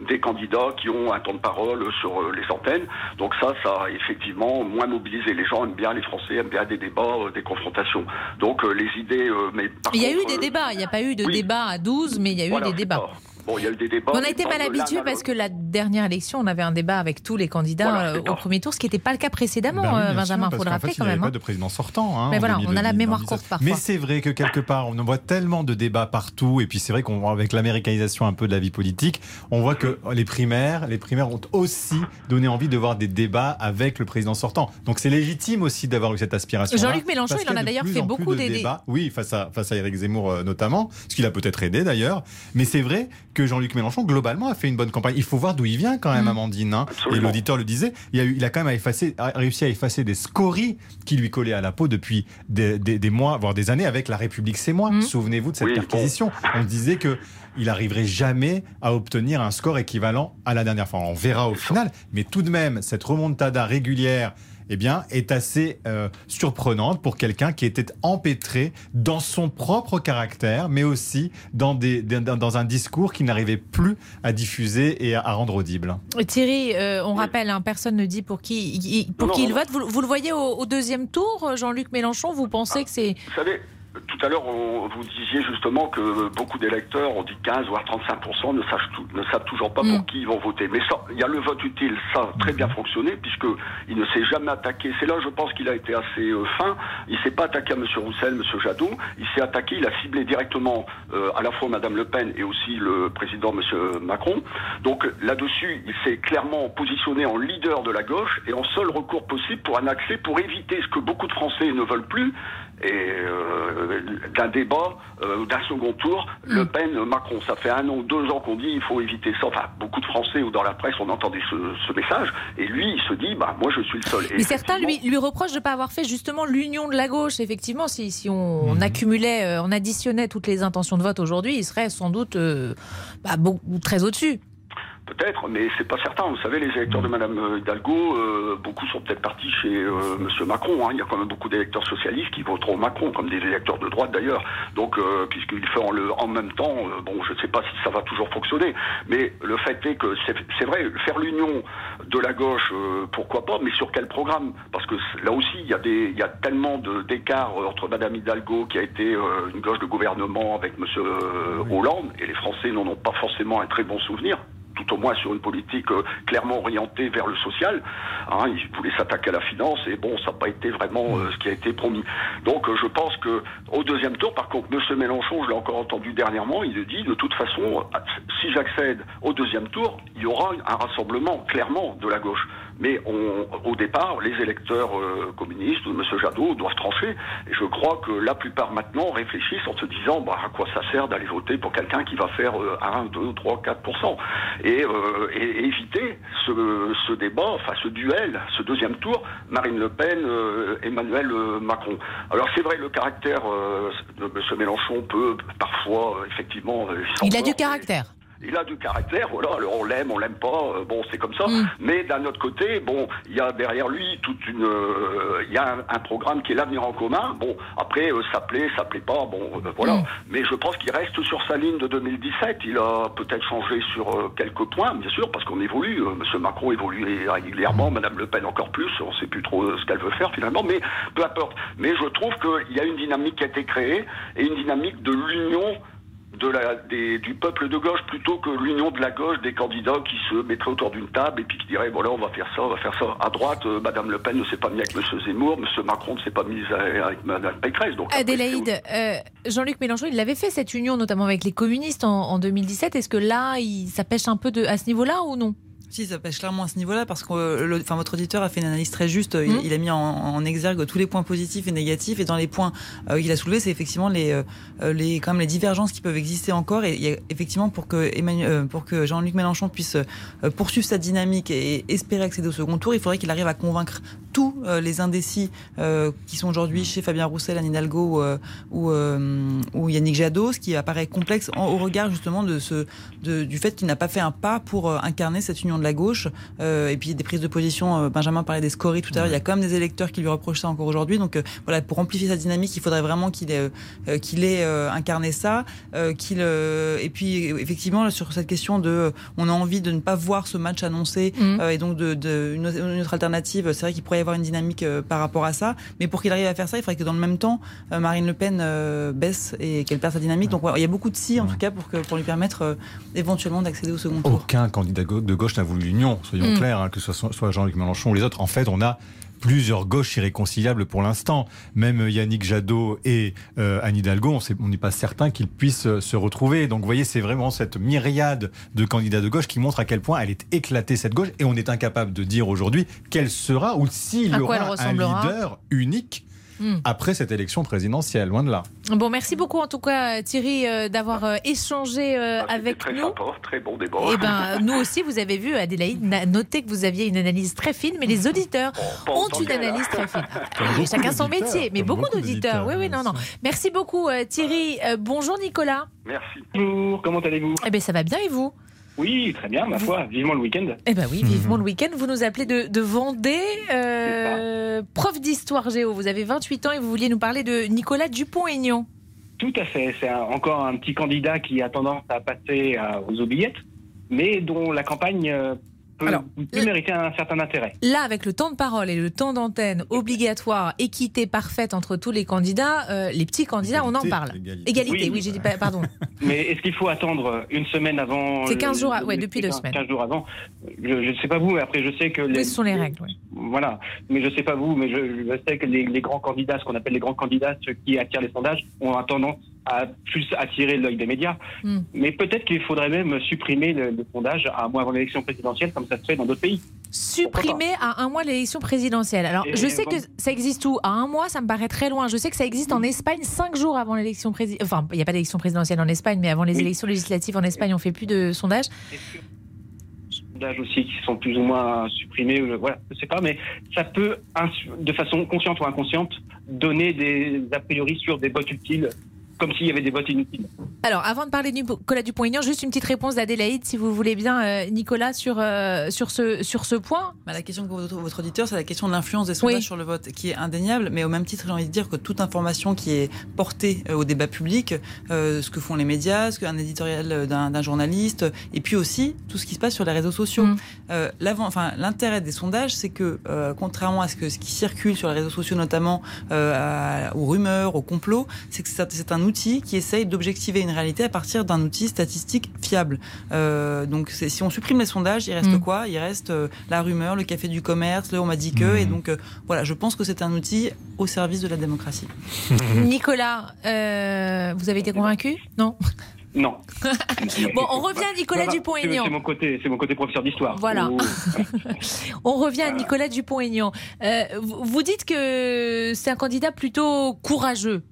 des candidats qui ont un temps de parole sur les antennes. Donc ça, ça a effectivement moins mobilisé. Les gens aiment bien, les Français aiment bien des débats, des confrontations. Donc les idées... mais il y a eu des débats, il n'y a pas eu de débat à 12, mais il y a eu des débats. Bon, il y a eu des débats. On a été mal habitués parce que la dernière élection, on avait un débat avec tous les candidats voilà, au premier tour, ce qui n'était pas le cas précédemment, ben oui, Benjamin, il faut le rappeler fait, quand il même. Il n'y avait pas de président sortant. Hein, mais voilà, on a la mémoire courte parfois. Mais c'est vrai que quelque part, on voit tellement de débats partout, et puis c'est vrai qu'on voit avec l'américanisation un peu de la vie politique, on voit que les primaires, les primaires ont aussi donné envie de voir des débats avec le président sortant. Donc c'est légitime aussi d'avoir eu cette aspiration. Jean-Luc Mélenchon, il en a d'ailleurs fait beaucoup des débats. Oui, face à, face à Éric Zemmour euh, notamment, ce qu'il a peut-être aidé d'ailleurs. Mais c'est vrai que Jean-Luc Mélenchon, globalement, a fait une bonne campagne. Il faut voir d'où il vient quand même, mmh. Amandine. Hein. Et l'auditeur le disait, il a, eu, il a quand même a réussi à effacer des scories qui lui collaient à la peau depuis des, des, des mois, voire des années avec La République c'est moi. Mmh. Souvenez-vous de cette oui, perquisition. Bon. On disait que il arriverait jamais à obtenir un score équivalent à la dernière fois. On verra au final, mais tout de même, cette remontada régulière eh bien, est assez euh, surprenante pour quelqu'un qui était empêtré dans son propre caractère, mais aussi dans, des, dans un discours qu'il n'arrivait plus à diffuser et à, à rendre audible. Thierry, euh, on rappelle, hein, personne ne dit pour qui, pour non, qui il vote. Vous, vous, le voyez au, au deuxième tour, Jean-Luc Mélenchon Vous pensez ah, que c'est... Vous savez, tout à l'heure, vous disiez justement que beaucoup d'électeurs, on dit 15 voire 35 ne, sachent tout, ne savent toujours pas pour mmh. qui ils vont voter. Mais ça, il y a le vote utile, ça a très bien fonctionné puisque il ne s'est jamais attaqué. C'est là, je pense qu'il a été assez euh, fin. Il s'est pas attaqué à M. Roussel, M. Jadot. Il s'est attaqué, il a ciblé directement euh, à la fois Mme Le Pen et aussi le président M. Macron. Donc là-dessus, il s'est clairement positionné en leader de la gauche et en seul recours possible pour un accès pour éviter ce que beaucoup de Français ne veulent plus et euh, d'un débat, euh, d'un second tour, mmh. Le Pen, Macron. Ça fait un an, deux ans qu'on dit il faut éviter ça. Enfin, beaucoup de Français ou dans la presse, on entendait ce, ce message. Et lui, il se dit, bah, moi, je suis le seul. Et Mais certains lui, lui reprochent de ne pas avoir fait justement l'union de la gauche. Effectivement, si, si on, on, accumulait, euh, on additionnait toutes les intentions de vote aujourd'hui, il serait sans doute euh, bah, beaucoup, très au-dessus. Peut-être, mais c'est pas certain. Vous savez, les électeurs de Madame Hidalgo, euh, beaucoup sont peut-être partis chez euh, Monsieur Macron. Hein. Il y a quand même beaucoup d'électeurs socialistes qui voteront Macron, comme des électeurs de droite d'ailleurs. Donc, euh, puisqu'ils font le en même temps, euh, bon, je ne sais pas si ça va toujours fonctionner, mais le fait est que c'est vrai, faire l'union de la gauche, euh, pourquoi pas, mais sur quel programme? Parce que là aussi, il y a des, il y a tellement d'écarts entre Madame Hidalgo, qui a été euh, une gauche de gouvernement avec Monsieur Hollande, et les Français n'en ont pas forcément un très bon souvenir. Tout au moins sur une politique euh, clairement orientée vers le social. Hein, il voulait s'attaquer à la finance et bon, ça n'a pas été vraiment euh, ce qui a été promis. Donc je pense que au deuxième tour, par contre, M. Mélenchon, je l'ai encore entendu dernièrement, il dit de toute façon, si j'accède au deuxième tour, il y aura un rassemblement clairement de la gauche. Mais au départ, les électeurs euh, communistes ou M. Jadot doivent trancher. Et je crois que la plupart maintenant réfléchissent en se disant bah, à quoi ça sert d'aller voter pour quelqu'un qui va faire 1, 2, 3, 4%. Et, euh, et éviter ce, ce, débat, enfin ce duel, ce deuxième tour, Marine Le Pen, euh, Emmanuel Macron. Alors c'est vrai, le caractère de M. Mélenchon peut parfois, effectivement... Il a du caractère il a du caractère, voilà, alors on l'aime, on l'aime pas, euh, bon, c'est comme ça. Mm. Mais d'un autre côté, bon, il y a derrière lui toute une, euh, il y a un, programme qui est l'avenir en commun. Bon, après, euh, ça plaît, ça plaît pas, bon, voilà. Mm. Mais je pense qu'il reste sur sa ligne de 2017. Il a peut-être changé sur quelques points, bien sûr, parce qu'on évolue. Monsieur Macron évolue régulièrement, Madame Le Pen encore plus. On sait plus trop ce qu'elle veut faire finalement, mais peu importe. Mais je trouve qu'il y a une dynamique qui a été créée et une dynamique de l'union de la, du peuple de gauche plutôt que l'union de la gauche des candidats qui se mettraient autour d'une table et puis qui diraient voilà on va faire ça, on va faire ça. À droite, euh, Madame Le Pen ne s'est pas mis avec Monsieur Zemmour, Monsieur Macron ne s'est pas mis avec Madame Pécresse. Donc Adélaïde, euh, Jean-Luc Mélenchon, il avait fait cette union notamment avec les communistes en, en 2017. Est-ce que là, il, ça pêche un peu de, à ce niveau-là ou non? Si, ça pêche clairement à ce niveau-là parce que euh, enfin, votre auditeur a fait une analyse très juste. Il, mmh. a mis en, exergue tous les points positifs et négatifs. Et dans les points euh, qu'il a soulevés, c'est effectivement les, euh, les, quand même les divergences qui peuvent exister encore. Et il y a, effectivement, pour que, Emmanuel, pour que Jean-Luc Mélenchon puisse poursuivre sa dynamique et espérer accéder au second tour, il faudrait qu'il arrive à convaincre tous les indécis qui sont aujourd'hui chez Fabien Roussel, Anne Hidalgo ou, ou, Yannick Jadot, ce qui apparaît complexe au regard justement de ce, de, du fait qu'il n'a pas fait un pas pour incarner cette union de la gauche. Euh, et puis des prises de position, euh, Benjamin parlait des scories tout à l'heure, il y a quand même des électeurs qui lui reprochent ça encore aujourd'hui. Donc euh, voilà, pour amplifier sa dynamique, il faudrait vraiment qu'il ait, qu'il ait incarné ça. qu'il et puis effectivement, sur cette question de on a envie de ne pas voir ce match annoncé mmh. et donc de, de une, autre alternative, c'est vrai qu'il pourrait y avoir une dynamique par rapport à ça. Mais pour qu'il arrive à faire ça, il faudrait que dans le même temps, Marine Le Pen baisse et qu'elle perde sa dynamique. Donc il y a beaucoup de si en tout cas pour, que, pour lui permettre éventuellement d'accéder au second tour. Aucun candidat de gauche n'a voulu l'Union, soyons mm. clairs, hein, que ce soit, Jean-Luc Mélenchon ou les autres. En fait, on a plusieurs gauches irréconciliables pour l'instant. Même Yannick Jadot et euh, Anne Hidalgo, on n'est pas certain qu'ils puissent euh, se retrouver. Donc vous voyez, c'est vraiment cette myriade de candidats de gauche qui montre à quel point elle est éclatée, cette gauche, et on est incapable de dire aujourd'hui quelle sera ou s'il y aura un leader unique Hmm. après cette élection présidentielle, loin de là. Bon, merci beaucoup en tout cas Thierry euh, d'avoir euh, échangé euh, ah, avec très nous. Sympa, très bon débat. Et eh ben, nous aussi, vous avez vu, Adélaïde, noté que vous aviez une analyse très fine, mais les auditeurs ont une analyse très fine. chacun son métier, mais beaucoup, d'auditeurs. Oui, oui, non, non. Merci beaucoup Thierry. bonjour Nicolas. Merci. Bonjour, comment allez-vous? Eh bien, ça va bien et vous? Oui, très bien, ma foi. Vivement le week-end. Eh ben oui, vivement le week-end. Vous nous appelez de, Vendée, euh, prof d'histoire géo. Vous avez 28 ans et vous vouliez nous parler de Nicolas Dupont-Aignan. Tout à fait. C'est encore un petit candidat qui a tendance à passer euh, aux oubliettes, mais dont la campagne peut, Alors, mériter un certain intérêt. Là, avec le temps de parole et le temps d'antenne obligatoire, équité parfaite entre tous les candidats, euh, les petits candidats, on en parle. Égalité, oui, j'ai dit pardon. Mais est-ce qu'il faut attendre une semaine avant C'est 15 jours, oui, depuis deux semaines. 15 jours avant. Je ne sais pas vous, mais après, je sais que. Les, ce sont les règles, oui. Voilà. Mais je ne sais pas vous, mais je, je sais que les, les grands candidats, ce qu'on appelle les grands candidats, ceux qui attirent les sondages, ont tendance à plus attirer l'œil des médias. Hmm. Mais peut-être qu'il faudrait même supprimer le, sondage à un mois avant l'élection présidentielle, comme ça se fait dans d'autres pays. Supprimer à un mois l'élection présidentielle. Alors, je sais que ça existe où? À un mois, ça me paraît très loin. Je sais que ça existe en Espagne cinq jours avant l'élection présidentielle. Enfin, il n'y a pas d'élection présidentielle en Espagne, mais avant les élections législatives en Espagne, on fait plus de sondages sondages aussi qui sont plus ou moins supprimés, voilà, je sais pas, mais ça peut, de façon consciente ou inconsciente, donner des a priori sur des votes utiles comme s'il y avait des votes inutiles. Alors, avant de parler de Nicolas Dupont-Aignan, juste une petite réponse d'Adélaïde, si vous voulez bien, euh, Nicolas, sur, euh, sur, ce, sur ce point. Bah, la question que votre, votre auditeur, c'est la question de l'influence des sondages sur le vote, qui est indéniable, mais au même titre, j'ai envie de dire que toute information qui est portée euh, au débat public, ce que font les médias, ce qu'un éditorial d'un journaliste, et puis aussi tout ce qui se passe sur les réseaux sociaux. Mm. enfin, l'intérêt des sondages, c'est que, contrairement à ce, que, ce qui circule sur les réseaux sociaux, notamment aux rumeurs, aux complots, c'est que c'est un outil qui essaye d'objectiver une réalité à partir d'un outil statistique fiable. Euh, donc si on supprime les sondages, il reste mm. quoi? Il reste euh, la rumeur, le café du commerce, le on m'a dit que. Mm. Et donc euh, voilà, je pense que c'est un outil au service de la démocratie. Nicolas, vous avez été convaincu? Non non. bon, on revient à Nicolas Dupont-Aignan. C'est mon côté, c'est mon côté professeur d'histoire. Voilà. on revient à Nicolas Dupont-Aignan. Euh, vous dites que c'est un candidat plutôt courageux.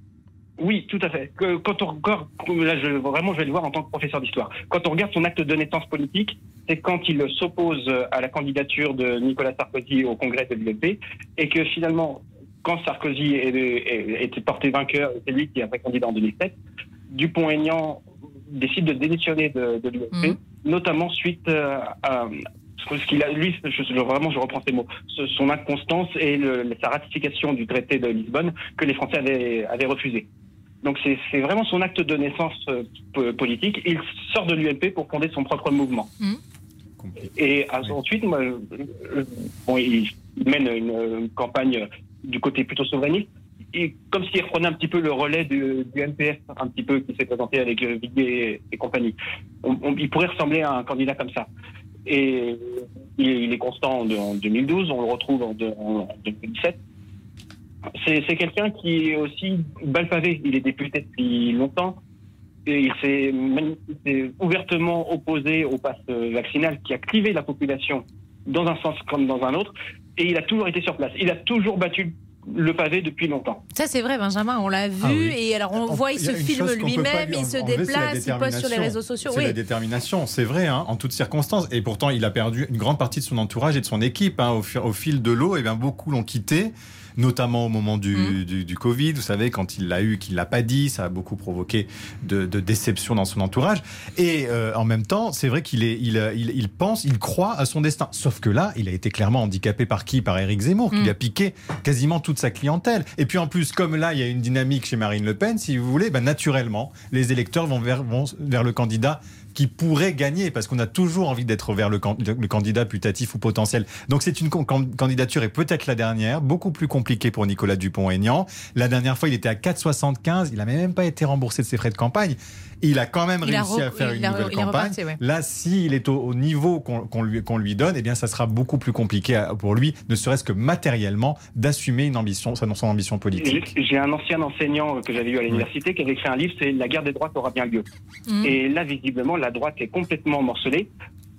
Oui, tout à fait. Quand on regarde, là, je, vraiment, je vais le voir en tant que professeur d'histoire. Quand on regarde son acte de naissance politique, c'est quand il s'oppose à la candidature de Nicolas Sarkozy au congrès de l'UMP et que finalement, quand Sarkozy était porté vainqueur, c'est lui qui a été candidat en 2007. Dupont-Aignan décide de démissionner de, de l'UMP, mhm. notamment suite euh, à ce qu'il a, lui, je, vraiment, je reprends ses mots, son inconstance et sa ratification du traité de Lisbonne que les Français avaient, avaient refusé. Donc c'est vraiment son acte de naissance euh, politique. Il sort de l'UMP pour fonder son propre mouvement. Mhm. Et ensuite, moi, bon, il mène une, campagne du côté plutôt souverainiste et comme s'il reprenait un petit peu le relais du, du NPF, un petit peu qui s'est présenté avec euh, Viguier et, compagnie. il pourrait ressembler à un candidat comme ça. Et il, est constant en, 2012, on le retrouve en, 2017. C'est quelqu'un qui est aussi balle pavé. Il est député depuis longtemps. Et il s'est ouvertement opposé au pass vaccinal qui a clivé la population dans un sens comme dans un autre. Et il a toujours été sur place. Il a toujours battu le pavé depuis longtemps. Ça c'est vrai Benjamin, on l'a ah vu et alors on voit il se filme lui-même, il se déplace, il poste sur les réseaux sociaux. C'est la détermination, c'est vrai, hein, en toutes circonstances. Et pourtant il a perdu une grande partie de son entourage et de son équipe hein, au, au, fil de l'eau. Et bien beaucoup l'ont quitté notamment au moment du, mm. du, Covid. Vous savez, quand il l'a eu, qu'il l'a pas dit, ça a beaucoup provoqué de, déception dans son entourage. Et euh, en même temps, c'est vrai qu'il est, il, il, pense, il croit à son destin. Sauf que là, il a été clairement handicapé par qui? Par Éric Zemmour, qui mm. a piqué quasiment toute sa clientèle. Et puis en plus, comme là, il y a une dynamique chez Marine Le Pen, si vous voulez, ben, naturellement, les électeurs vont vers, vont vers le candidat qui pourrait gagner, parce qu'on a toujours envie d'être vers le, candidat putatif ou potentiel. Donc c'est une candidature et peut-être la dernière, beaucoup plus compliquée pour Nicolas Dupont-Aignan. La dernière fois, il était à 4,75, il n'a même pas été remboursé de ses frais de campagne il a quand même réussi à faire une nouvelle campagne. Là, s'il est au, niveau qu'on lui, lui, donne, eh bien, ça sera beaucoup plus compliqué pour lui, ne serait-ce que matériellement, d'assumer une ambition, son ambition politique. J'ai un ancien enseignant que j'avais eu à l'université qui avait écrit un livre, c'est La guerre des droites aura bien lieu. Mmh. Et là, visiblement, la droite est complètement morcelée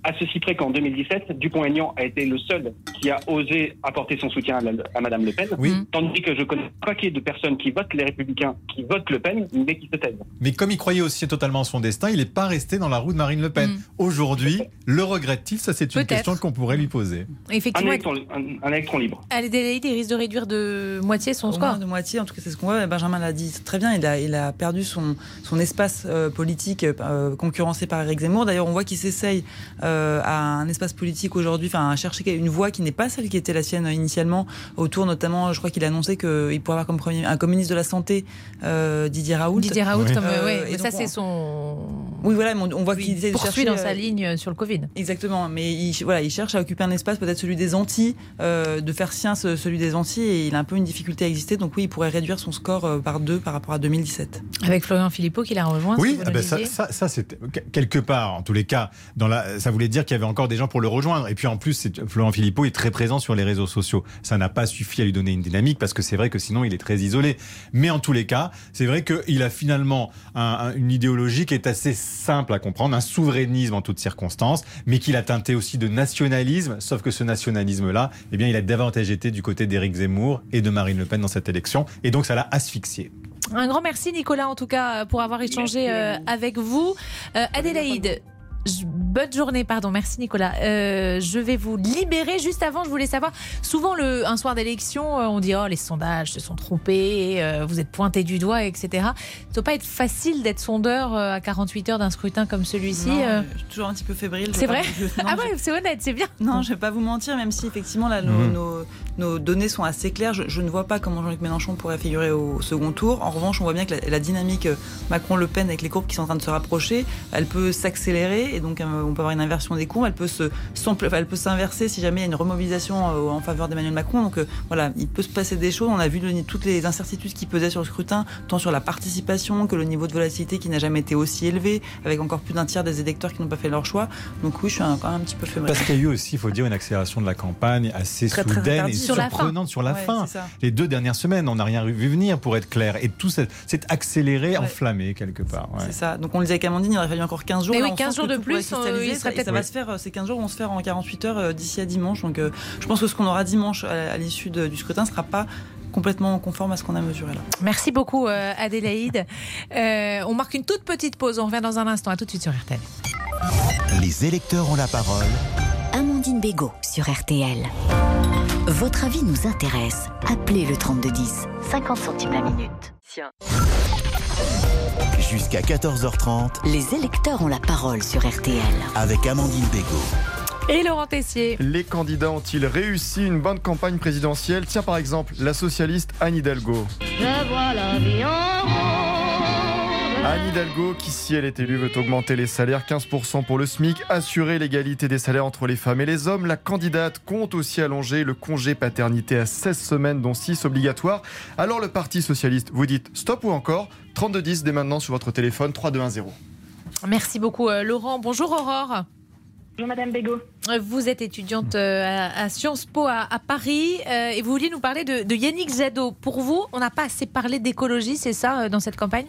à ceci près qu'en 2017, Dupont-Aignan a été le seul qui a osé apporter son soutien à, Madame Le Pen, oui. tandis que je connais pas qu'il de personnes qui votent les Républicains, qui votent Le Pen, mais qui se taisent. Mais comme il croyait aussi totalement en son destin, il n'est pas resté dans la roue de Marine Le Pen. Mm. Aujourd'hui, le regrette-t-il Ça, c'est une question qu'on pourrait lui poser. Effectivement, un électron, libre. il risque de réduire de moitié son score. De moitié, en tout cas, c'est ce qu'on voit. Benjamin l'a dit très bien. Il a, il a perdu son, son espace euh, politique euh, concurrencé par Eric Zemmour. D'ailleurs, on voit qu'il s'essaye. Euh, à un espace politique aujourd'hui, enfin à chercher une voie qui n'est pas celle qui était la sienne initialement, autour notamment, je crois qu'il a annoncé qu'il pourrait avoir comme premier, un communiste de la santé euh, Didier Raoult. Didier Raoult, comme, euh, mais ça c'est son. Oui, voilà, on, voit qu'il poursuit dans sa ligne sur le Covid. Exactement, mais il, voilà, il cherche à occuper un espace, peut-être celui des Antilles, de faire sien celui des Antilles, et il a un peu une difficulté à exister. Donc oui, il pourrait réduire son score par deux par rapport à 2017. Avec Florian Philippot qui l'a rejoint. Oui, ah ben ça, ça, ça c'est quelque part, en tous les cas, dans la, ça voulait dire qu'il y avait encore des gens pour le rejoindre. Et puis en plus, Florent Philippot est très présent sur les réseaux sociaux. Ça n'a pas suffi à lui donner une dynamique parce que c'est vrai que sinon il est très isolé. Mais en tous les cas, c'est vrai qu'il a finalement une idéologie qui est assez simple à comprendre, un souverainisme en toutes circonstances, mais qu'il a teinté aussi de nationalisme. Sauf que ce nationalisme-là, eh bien, il a davantage été du côté d'Éric Zemmour et de Marine Le Pen dans cette élection. Et donc ça l'a asphyxié. Un grand merci Nicolas en tout cas pour avoir échangé euh, avec vous. Euh, Adélaïde, bonne journée, pardon. Merci Nicolas. Euh, je vais vous libérer. Juste avant, je voulais savoir, souvent le, un soir d'élection, euh, on dit oh les sondages se sont trompés, euh, vous êtes pointé du doigt, etc. Ça ne doit pas être facile d'être sondeur à 48 heures d'un scrutin comme celui-ci. Je suis toujours un petit peu fébrile. C'est vrai Ah ouais, c'est honnête, c'est bien. Non, je vais pas vous mentir, même si effectivement là nos, mmh. données sont assez claires. Je, ne vois pas comment Jean-Luc Mélenchon pourrait figurer au second tour. En revanche, on voit bien que la, la dynamique Macron-Le Pen avec les courbes qui sont en train de se rapprocher, elle peut s'accélérer et donc, euh, on peut avoir une inversion des courbes. Elle peut se, elle peut s'inverser si jamais il y a une remobilisation en faveur d'Emmanuel Macron. Donc voilà, il peut se passer des choses. On a vu toutes les incertitudes qui pesaient sur le scrutin, tant sur la participation que le niveau de volatilité qui n'a jamais été aussi élevé, avec encore plus d'un tiers des électeurs qui n'ont pas fait leur choix. Donc oui, je suis quand même un petit peu fébrile. Parce qu'il y a eu aussi, il faut dire, une accélération de la campagne assez soudaine et surprenante sur la fin. Les deux dernières semaines, on n'a rien vu venir, pour être clair. Et tout s'est accéléré, enflammé quelque part. C'est ça. Donc on le disait avec Amandine, il aurait fallu encore 15 jours. Mais oui, 15 jours de plus, euh, ça, va se faire, ces 15 jours vont se faire en 48 heures euh, d'ici à dimanche. Donc euh, je pense que ce qu'on aura dimanche à, l'issue du scrutin ne sera pas complètement conforme à ce qu'on a mesuré là. Merci beaucoup Adélaïde. on marque une toute petite pause, on revient dans un instant. À tout de suite sur RTL. Les électeurs ont la parole. Amandine Bégaud sur RTL. Votre avis nous intéresse. Appelez le 3210, 50 centimes la minute. Jusqu'à 14h30, les électeurs ont la parole sur RTL. Avec Amandine Bégaud. Et Laurent Tessier. Les candidats ont-ils réussi une bonne campagne présidentielle? Tiens par exemple la socialiste Anne Hidalgo. Je vois la vie en Anne Hidalgo, qui si elle est élue, veut augmenter les salaires 15% pour le SMIC, assurer l'égalité des salaires entre les femmes et les hommes. La candidate compte aussi allonger le congé paternité à 16 semaines, dont 6 obligatoires. Alors le Parti Socialiste, vous dites stop ou encore 3210 dès maintenant sur votre téléphone 3210. Merci beaucoup euh, Laurent. Bonjour Aurore. Bonjour Madame Bégaud. Euh, vous êtes étudiante euh, à, Sciences Po à, Paris et vous vouliez nous parler de, de Yannick Jadot. Pour vous, on n'a pas assez parlé d'écologie, c'est ça, dans cette campagne?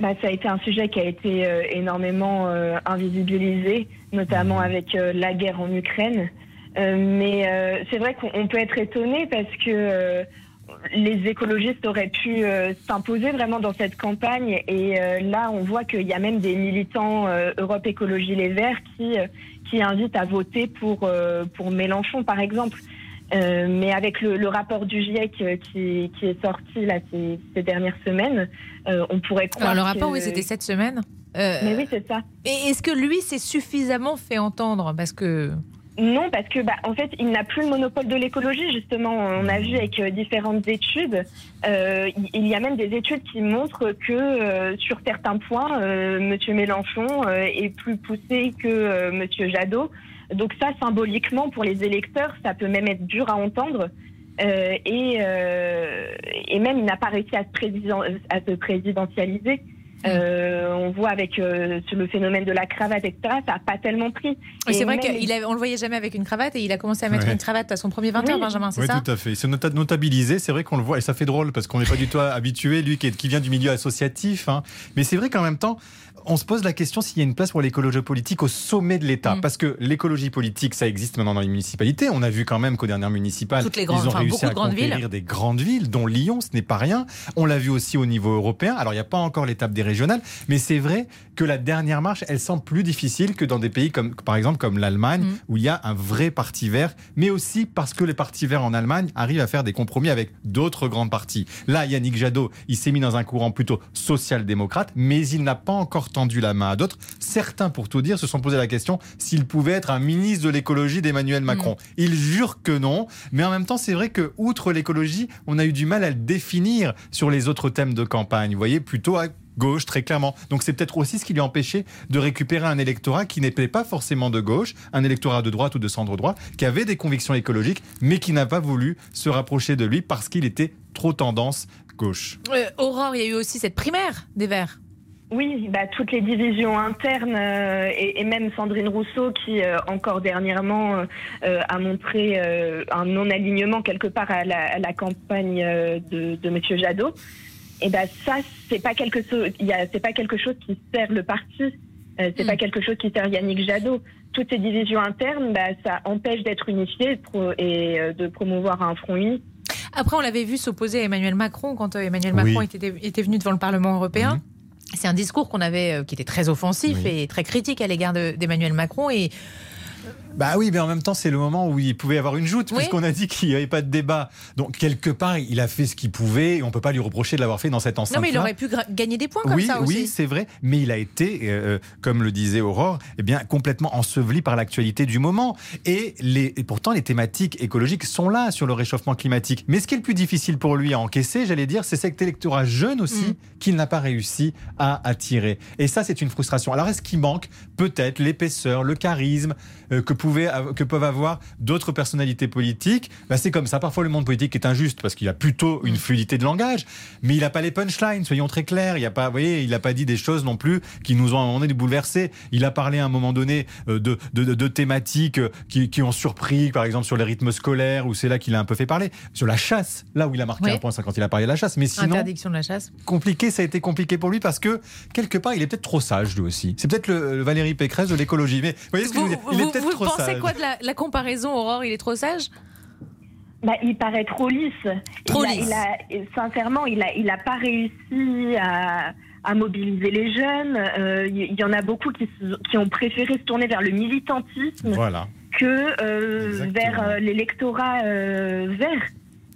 Bah, ça a été un sujet qui a été euh, énormément euh, invisibilisé, notamment mmh. avec euh, la guerre en Ukraine. mais c'est vrai qu'on peut être étonné parce que les écologistes auraient pu s'imposer vraiment dans cette campagne. Et là, on voit qu'il y a même des militants Europe Écologie Les Verts qui, qui invitent à voter pour, pour Mélenchon, par exemple. Euh, mais avec le, rapport du GIEC euh, qui, est sorti là, ces, dernières semaines, euh, on pourrait croire. Alors, le rapport, oui, c'était cette semaine. mais oui, c'est ça. Et est-ce que lui s'est suffisamment fait entendre? Parce que. Non, parce que bah, en fait, il n'a plus le monopole de l'écologie. Justement, on a vu avec différentes études. il y a même des études qui montrent que sur certains points, Monsieur Mélenchon est plus poussé que Monsieur Jadot. Donc ça, symboliquement, pour les électeurs, ça peut même être dur à entendre. Euh, et, euh, même, il n'a pas réussi à se, à se présidentialiser. Mm. Euh, on voit avec euh, le phénomène de la cravate, etc. Ça n'a pas tellement pris. c'est vrai qu'on ne le voyait jamais avec une cravate et il a commencé à mettre une cravate à son premier 20 h Benjamin, c'est ça Oui, tout à fait. Il s'est notabilisé. C'est vrai qu'on le voit et ça fait drôle parce qu'on n'est pas du tout habitué, lui qui, qui, vient du milieu associatif. Hein. Mais c'est vrai qu'en même temps, on se pose la question s'il y a une place pour l'écologie politique au sommet de l'État. Mm. Parce que l'écologie politique, ça existe maintenant dans les municipalités. On a vu quand même qu'aux dernières municipales, ils ont réussi à conquérir des grandes villes, dont Lyon, ce n'est pas rien. On l'a vu aussi au niveau européen. Alors, il n'y a pas encore l'étape des régionales, mais c'est vrai que la dernière marche, elle semble plus difficile que dans des pays comme, par exemple, comme l'Allemagne, mm. où il y a un vrai parti vert, mais aussi parce que les partis verts en Allemagne arrivent à faire des compromis avec d'autres grands partis. Là, Yannick Jadot, il s'est mis dans un courant plutôt social-démocrate, mais il n'a pas encore tendu la main à d'autres. Certains, pour tout dire, se sont posé la question s'il pouvait être un ministre de l'écologie d'Emmanuel mm. Macron. Il jure que non, mais en même temps, c'est vrai que outre l'écologie, on a eu du mal à le définir sur les autres thèmes de campagne. Vous voyez, plutôt à gauche, très clairement. Donc c'est peut-être aussi ce qui lui a empêché de récupérer un électorat qui n'était pas forcément de gauche, un électorat de droite ou de centre-droit, qui avait des convictions écologiques, mais qui n'a pas voulu se rapprocher de lui parce qu'il était trop tendance gauche. Euh, Aurore, il y a eu aussi cette primaire des Verts. Oui, bah, toutes les divisions internes euh, et, même Sandrine Rousseau qui euh, encore dernièrement euh, a montré un non-alignement quelque part à la, campagne de, de Monsieur Jadot. Et ben ça c'est pas quelque chose, c'est pas quelque chose qui sert le parti, c'est pas hmm. quelque chose qui sert Yannick Jadot. Toutes ces divisions internes, bah, ça empêche d'être unifié et de promouvoir un front uni. Après, on l'avait vu s'opposer à Emmanuel Macron quand Emmanuel Macron était, était, venu devant le Parlement européen. Mhm. C'est un discours qu'on avait, euh, qui était très offensif et très critique à l'égard d'Emmanuel Macron. Et Bah oui, mais en même temps, c'est le moment où il pouvait avoir une joute, puisqu'on a dit qu'il n'y avait pas de débat. Donc, quelque part, il a fait ce qu'il pouvait et on ne peut pas lui reprocher de l'avoir fait dans cette enceinte. Non, mais il aurait pu gagner des points comme oui, ça aussi. Oui, c'est vrai, mais il a été, euh, comme le disait Aurore, eh bien, complètement enseveli par l'actualité du moment. Et, les, et pourtant, les thématiques écologiques sont là sur le réchauffement climatique. Mais ce qui est le plus difficile pour lui à encaisser, j'allais dire, c'est cet électorat jeune aussi mm. qu'il n'a pas réussi à attirer. Et ça, c'est une frustration. Alors, est-ce qu'il manque peut-être l'épaisseur, le charisme euh, que, que peuvent avoir d'autres personnalités politiques bah, C'est comme ça. Parfois, le monde politique est injuste parce qu'il a plutôt une fluidité de langage, mais il n'a pas les punchlines, soyons très clairs. Il n'a pas, voyez, il n'a pas dit des choses non plus qui nous ont à un moment donné bouleversés. Il a parlé à un moment donné euh, de, de, thématiques euh, qui, qui, ont surpris, par exemple sur les rythmes scolaires, où c'est là qu'il a un peu fait parler. Sur la chasse, là où il a marqué un point, c'est quand il a parlé de la chasse. Mais sinon, interdiction de la chasse. Compliqué, ça a été compliqué pour lui parce que quelque part, il est peut-être trop sage lui aussi. C'est peut-être le, Valérie Pécresse de l'écologie. Mais vous voyez ce que je veux dire? Il est peut-être trop. Vous pensez quoi de la, comparaison, Aurore? Il est trop sage? Bah, il paraît trop lisse. Trop il lisse. sincèrement, il n'a il a pas réussi à, à mobiliser les jeunes. Euh, il y, en a beaucoup qui, qui, ont préféré se tourner vers le militantisme que euh, vers euh, l'électorat vert.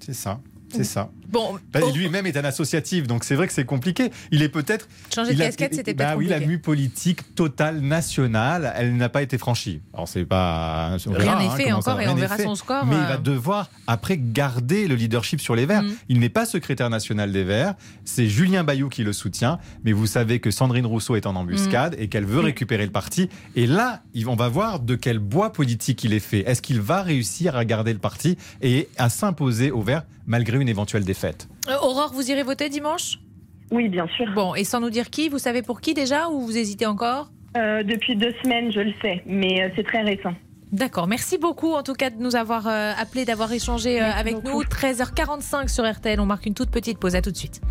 C'est ça. C'est ça. Bon, bah, lui-même est un associatif, donc c'est vrai que c'est compliqué. Il est peut-être. Changer de casquette, c'était bah, Oui, la mue politique totale nationale, elle n'a pas été franchie. Alors c'est pas. Rien n'est hein, fait encore et on verra son score. Mais il va euh. devoir après garder le leadership sur les Verts. Mm. Il n'est pas secrétaire national des Verts. C'est Julien Bayou qui le soutient. Mais vous savez que Sandrine Rousseau est en embuscade mm. et qu'elle veut récupérer le parti. Et là, on va voir de quel bois politique il est fait. Est-ce qu'il va réussir à garder le parti et à s'imposer aux Verts malgré une éventuelle défaite? Euh, Aurore, vous irez voter dimanche? Oui, bien sûr. Bon, et sans nous dire qui, vous savez pour qui déjà ou vous hésitez encore? Euh, Depuis deux semaines, je le sais, mais euh, c'est très récent. D'accord, merci beaucoup en tout cas de nous avoir appelé, d'avoir échangé avec nous. 13h45 sur RTL, on marque une toute petite pause, à tout de suite.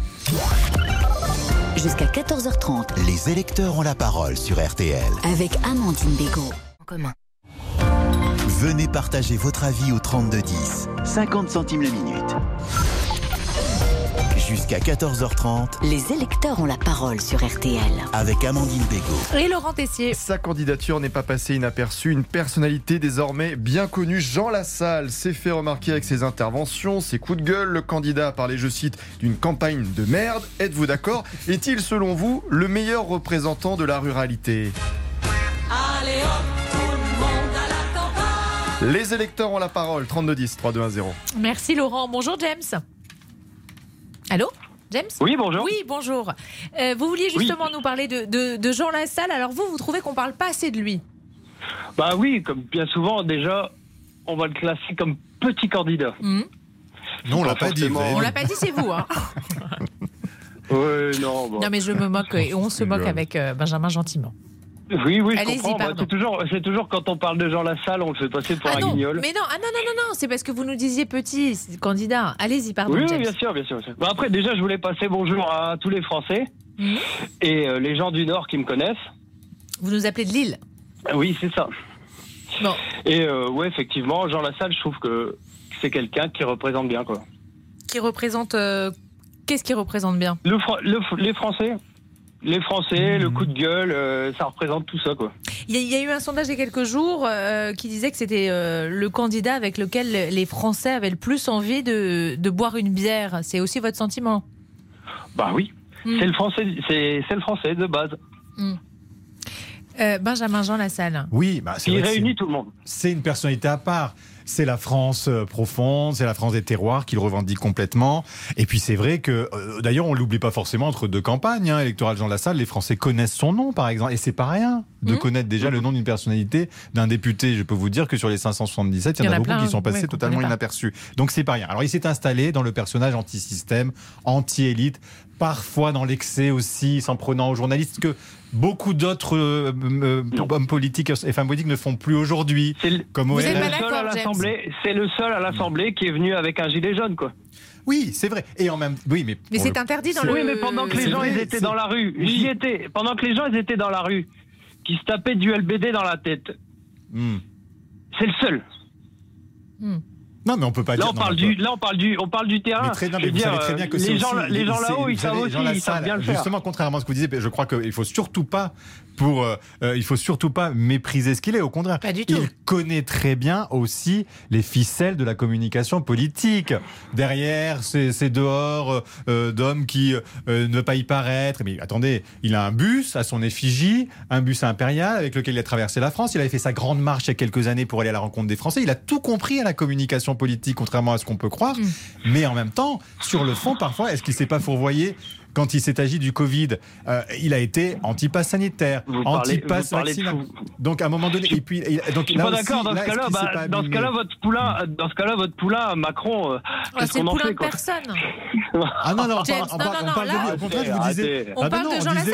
Jusqu'à 14h30, les électeurs ont la parole sur RTL. Avec Amandine Bégaud. En commun. Venez partager votre avis au 3210. 50 centimes la minute. Jusqu'à 14h30, les électeurs ont la parole sur RTL. Avec Amandine Bégaud. Et Laurent Tessier. Sa candidature n'est pas passée inaperçue. Une personnalité désormais bien connue, Jean Lassalle, s'est fait remarquer avec ses interventions, ses coups de gueule. Le candidat a parlé, je cite, d'une campagne de merde. Êtes-vous d'accord? Est-il, selon vous, le meilleur représentant de la ruralité? Allez hop les électeurs ont la parole. 3210 3210. Merci Laurent. Bonjour James. Allô James? Oui, bonjour. Oui, bonjour. Euh, vous vouliez justement nous parler de, Jean Lassalle. Alors vous, vous trouvez qu'on parle pas assez de lui? Bah oui, comme bien souvent, déjà, on va le classer comme petit candidat. Hmm. Non, on l'a pas, dit. On l'a pas dit, c'est vous. Hein oui, non. Non, mais je me moque et on se moque avec euh, Benjamin gentiment. Oui, oui, je comprends. Bah, c'est toujours, c'est toujours quand on parle de Jean Lassalle, on le fait passer pour ah un non, guignol. Mais non, ah non, non, non, non, c'est parce que vous nous disiez petit candidat. Allez-y, pardon. Oui, bien sûr, bien sûr. Bah, après, déjà, je voulais passer bonjour à tous les Français mhm. et euh, les gens du Nord qui me connaissent. Vous nous appelez de Lille Oui, c'est ça. Bon. Et euh, ouais, effectivement, Jean Lassalle, je trouve que c'est quelqu'un qui représente bien, quoi. Qui représente. Euh, qu'est-ce qui représente bien? Le, Les Français? Les Français, le coup de gueule, euh, ça représente tout ça, quoi. Il y, a eu un sondage il y a quelques jours euh, qui disait que c'était euh, le candidat avec lequel les Français avaient le plus envie de, boire une bière. C'est aussi votre sentiment? Bah oui, hmm. c'est le français, c'est le français de base. Hmm. Benjamin Jean Lassalle. Oui, bah, il réunit tout le monde. C'est une personnalité à part c'est la France euh, profonde, c'est la France des terroirs qu'il revendique complètement. Et puis c'est vrai que, euh, d'ailleurs, on l'oublie pas forcément entre deux campagnes hein, électorales Jean Lassalle. Les Français connaissent son nom, par exemple, et c'est pas rien de mmh. connaître déjà le nom d'une personnalité, d'un député. Je peux vous dire que sur les 577, il y en a, beaucoup qui sont passés totalement inaperçus. Donc c'est pas rien. Alors il s'est installé dans le personnage anti-système, anti-élite, parfois dans l'excès aussi, s'en prenant aux journalistes, que beaucoup d'autres euh, euh, hommes politiques et femmes politiques ne font plus aujourd'hui. Comme Vous êtes l'Assemblée. C'est le seul à l'Assemblée qui est venu avec un gilet jaune, quoi. Oui, c'est vrai. Et en même, oui, mais. Mais c'est interdit dans le. Oui, mais pendant que les gens ils étaient dans la rue, j'y étais. Pendant que les gens ils étaient dans la rue, qui se tapaient du LBD dans la tête. Hmm. C'est le seul. Hmm. Non, mais on peut pas là, dire. On parle du, là, on parle du, on parle du terrain. Mais très, non, mais vous savez très bien que les gens, aussi, les gens là-haut, ils savent aussi, ils savent bien le faire. Justement, contrairement à ce que vous disiez, je crois qu'il faut surtout pas pour, euh, il faut surtout pas mépriser ce qu'il est. Au contraire, pas du tout. il connaît très bien aussi les ficelles de la communication politique. Derrière ces, ces dehors euh, d'hommes qui euh, ne pas y paraître. Mais attendez, il a un bus à son effigie, un bus impérial avec lequel il a traversé la France. Il avait fait sa grande marche il y a quelques années pour aller à la rencontre des Français. Il a tout compris à la communication politique, contrairement à ce qu'on peut croire. Mm. Mais en même temps, sur le fond, parfois, est-ce qu'il ne s'est pas fourvoyé quand il s'est agi du Covid, euh, il a été anti-pass sanitaire, anti-pass vaccinal. Donc à un moment donné, et puis donc je suis pas d'accord dans ce cas-là. Bah, dans ce cas-là, votre poulain, dans ce cas-là, votre poulain, Macron, euh, qu'est-ce qu'on en fait quoi? personne. ah non non, on, James, on, non, on, non, parle là, de, au contraire, je vous disais, on ah, parle de Jean Lassalle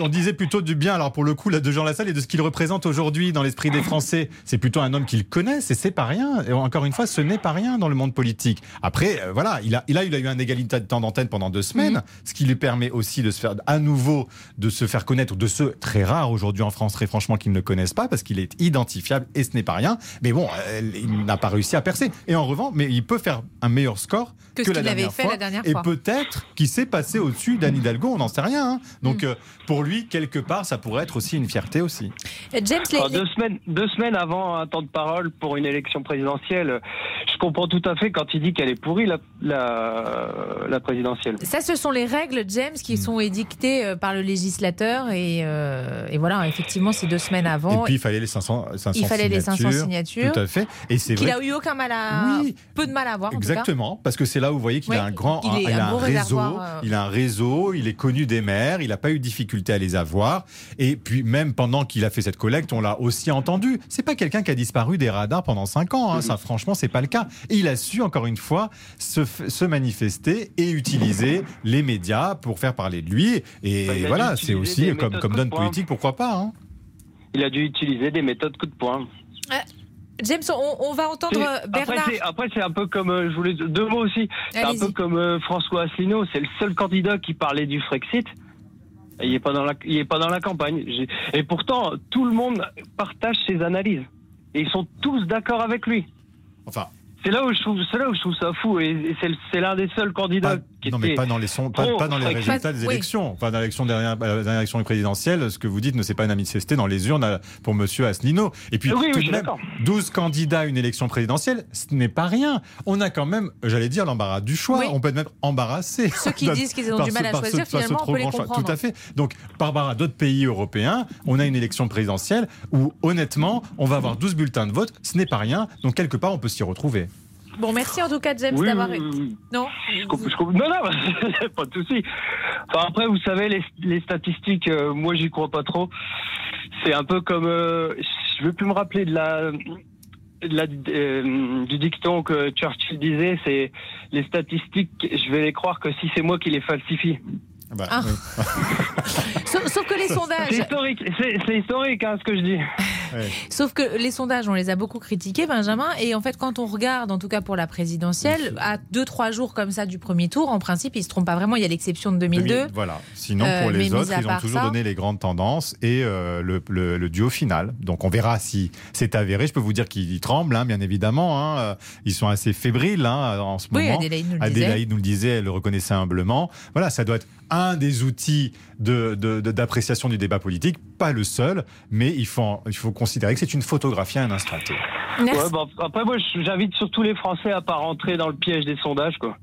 on disait plutôt du bien, alors pour le coup, là, de Jean Lassalle et de ce qu'il représente aujourd'hui dans l'esprit des Français. C'est plutôt un homme qu'ils connaissent et c'est pas rien. Et encore une fois, ce n'est pas rien dans le monde politique. Après, euh, voilà, il a, a, il a eu un égalité de temps d'antenne pendant deux semaines, mhm. ce qui lui permet aussi de se faire, à nouveau, de se faire connaître de ceux très rares aujourd'hui en France, très franchement, qui ne le connaissent pas parce qu'il est identifiable et ce n'est pas rien. Mais bon, euh, il n'a pas réussi à percer. Et en revanche, mais il peut faire un meilleur score que, que la, dernière fait fois, la dernière et fois. Et peut-être qu'il s'est passé au-dessus d'Anne Hidalgo, on n'en sait rien. Hein. Donc, mm. euh, pour lui, quelque part, ça pourrait être aussi une fierté aussi. James, les... deux, semaines, deux semaines avant un temps de parole pour une élection présidentielle, je comprends tout à fait quand il dit qu'elle est pourrie, la, la, la, présidentielle. Ça, ce sont les règles, James, qui sont édictées euh, par le législateur. Et, euh, et, voilà, effectivement, c'est deux semaines avant. Et puis, il fallait les 500, 500 il fallait signatures. les 500 signatures. Tout à fait. Et c'est Qu'il a eu aucun mal à. Oui, peu de mal à avoir. Exactement. Parce que c'est là où vous voyez qu'il oui, a un grand il, un, il a un, un réseau. Euh... Il a un réseau. Il est connu des maires. Il n'a pas eu de difficulté à les avoir. Et puis, même pendant qu'il a fait cette collecte, on l'a aussi entendu. C'est pas quelqu'un qui a disparu des radars pendant 5 ans. Hein. Ça, franchement, c'est pas le cas. Et il a su, encore une fois, se, se manifester et utiliser les médias pour faire parler de lui. Et Bah, voilà, c'est aussi comme, comme coup de donne politique, pourquoi pas. hein. Il a dû utiliser des méthodes coup de poing. James, on, on va entendre Et Bernard. Après, c'est- un peu comme, euh, je voulais deux mots aussi. C'est un peu comme euh, François Asselineau, c'est le seul candidat qui parlait du Frexit. Il n'est pas dans la, il est pas dans la campagne. Et pourtant, tout le monde partage ses analyses. Et ils sont tous d'accord avec lui. Enfin, C'est là où je trouve, c'est là où je trouve ça fou. Et c'est l'un des seuls candidats qui non, était mais pas dans les, sons, pas, pas dans les résultats des Oui. élections. Enfin, dans l'élection dernière, euh, la dernière élection présidentielle, ce que vous dites ne s'est pas manifesté dans les urnes pour Monsieur Asselineau. Et puis, Oui, tout de même, d'accord. 12 candidats à une élection présidentielle, ce n'est pas rien. On a quand même, j'allais dire, l'embarras du choix. Oui. On peut être même embarrassé. Ceux qui disent qu'ils ont du mal ce- à choisir, ce finalement, on trop peut les grand choix. comprendre. Tout à fait. Donc, par rapport à d'autres pays européens, on a une élection présidentielle où, honnêtement, on va avoir 12 bulletins de vote. Ce n'est pas rien. Donc, quelque part, on peut s'y retrouver. Bon, merci en tout cas, James, Oui, d'avoir. oui. Non Je comprends- je comprends- Non, non, pas de souci. Enfin, après, vous savez, les, les statistiques, euh, moi, j'y crois pas trop. C'est un peu comme, euh, je veux plus me rappeler de la, de la- euh, du dicton que Churchill disait, c'est les statistiques, je vais les croire que si c'est moi qui les falsifie. Bah, Ah. oui. Sauf, sauf que les C'est sondages. historique, c'est c'est historique, hein, ce que je dis. Ouais. Sauf que les sondages, on les a beaucoup critiqués, Benjamin. Et en fait, quand on regarde, en tout cas pour la présidentielle, à 2-3 jours comme ça du premier tour, en principe, ils se trompent pas vraiment. Il y a l'exception de 2002. Voilà. Sinon, Euh, pour mais les autres, ils ont toujours ça- donné les grandes tendances et euh, le, le- le duo final. Donc, on verra si c'est avéré. Je peux vous dire qu'ils tremblent, hein, bien évidemment. hein. Euh, Ils sont assez fébriles hein, en ce Oui, moment. Adélaïde nous le disait. Adélaïde nous le disait, elle le reconnaissait humblement. Voilà, ça doit être un des outils de- de- de- d'appréciation du débat politique, pas le seul, mais il faut, il faut considérer que c'est une photographie à un instant T. Merci. Ouais, bah, après, moi, j'invite surtout les Français à pas rentrer dans le piège des sondages, quoi.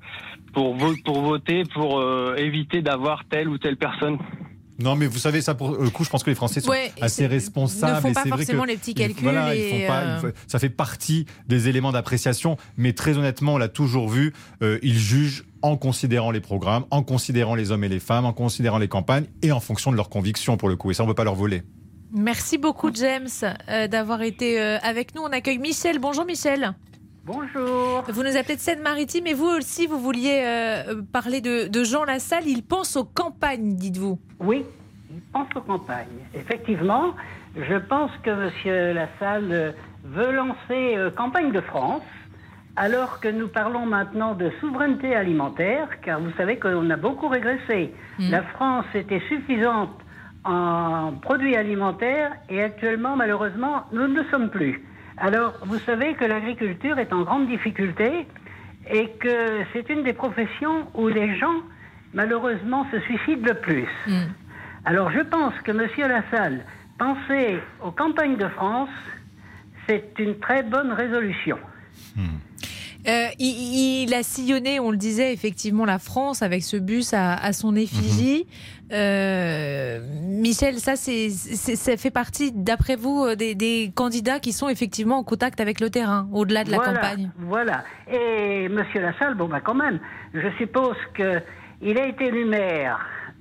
Pour, vo- pour voter, pour euh, éviter d'avoir telle ou telle personne. Non, mais vous savez, ça pour le coup, je pense que les Français sont Ouais, assez responsables. ne font pas vrai forcément que les petits ils- calculs voilà, ils et, font pas- euh, ils ça fait partie des éléments d'appréciation, mais très honnêtement, on l'a toujours vu, euh, ils jugent en considérant les programmes, en considérant les hommes et les femmes, en considérant les campagnes et en fonction de leurs convictions pour le coup. Et ça, on ne peut pas leur voler. Merci beaucoup, James, euh, d'avoir été euh, avec nous. On accueille Michel. Bonjour, Michel. Bonjour. Vous nous appelez de Seine-Maritime et vous aussi, vous vouliez euh, parler de, de Jean Lassalle. Il pense aux campagnes, dites-vous. Oui, il pense aux campagnes. Effectivement, je pense que M. Lassalle veut lancer euh, campagne de France, alors que nous parlons maintenant de souveraineté alimentaire, car vous savez qu'on a beaucoup régressé. La France était suffisante en produits alimentaires et actuellement, malheureusement, nous ne le sommes plus. Alors, vous savez que l'agriculture est en grande difficulté et que c'est une des professions où les gens, malheureusement, se suicident le plus. Hmm. Alors, je pense que M. Lassalle, penser aux campagnes de France, c'est une très bonne résolution. Hmm. Euh, il, a sillonné, on le disait, effectivement, la France avec ce bus à, son effigie. Mhm. Euh, Michel, ça, c'est, ça fait partie, d'après vous, euh, des, candidats qui sont effectivement en contact avec le terrain, au-delà de la campagne. Voilà. Et Monsieur Lassalle, bon, bah, quand même, je suppose qu'il a été élu maire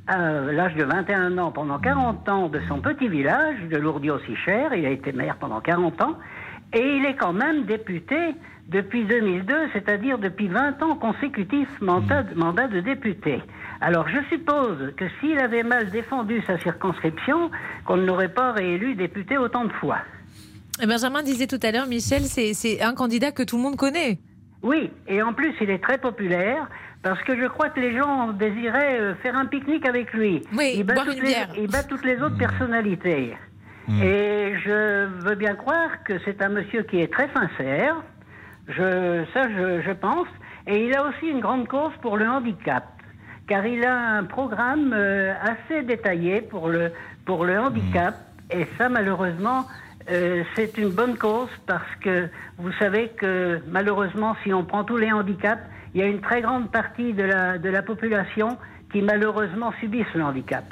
à l'âge de 21 ans pendant 40 ans de son petit village de Lourdes-aussi-Cher. Il a été maire pendant 40 ans. Et il est quand même député depuis 2002, c'est-à-dire depuis 20 ans consécutifs mandat, hmm. mandat de député. Alors je suppose que s'il avait mal défendu sa circonscription, qu'on ne l'aurait pas réélu député autant de fois. Eh Benjamin disait tout à l'heure, Michel, c'est un candidat que tout le monde connaît. Oui, et en plus il est très populaire parce que je crois que les gens désiraient euh, faire un pique-nique avec lui. Oui, il bat, toutes, les, il bat toutes les autres hmm. personnalités. Hmm. Et je veux bien croire que c'est un monsieur qui est très sincère, je, ça, je, pense. Et il a aussi une grande cause pour le handicap, car il a un programme euh, assez détaillé pour le, pour le handicap. Mm. Et ça, malheureusement, euh, c'est une bonne cause parce que vous savez que malheureusement, si on prend tous les handicaps, il y a une très grande partie de la, de la population qui malheureusement subissent le handicap.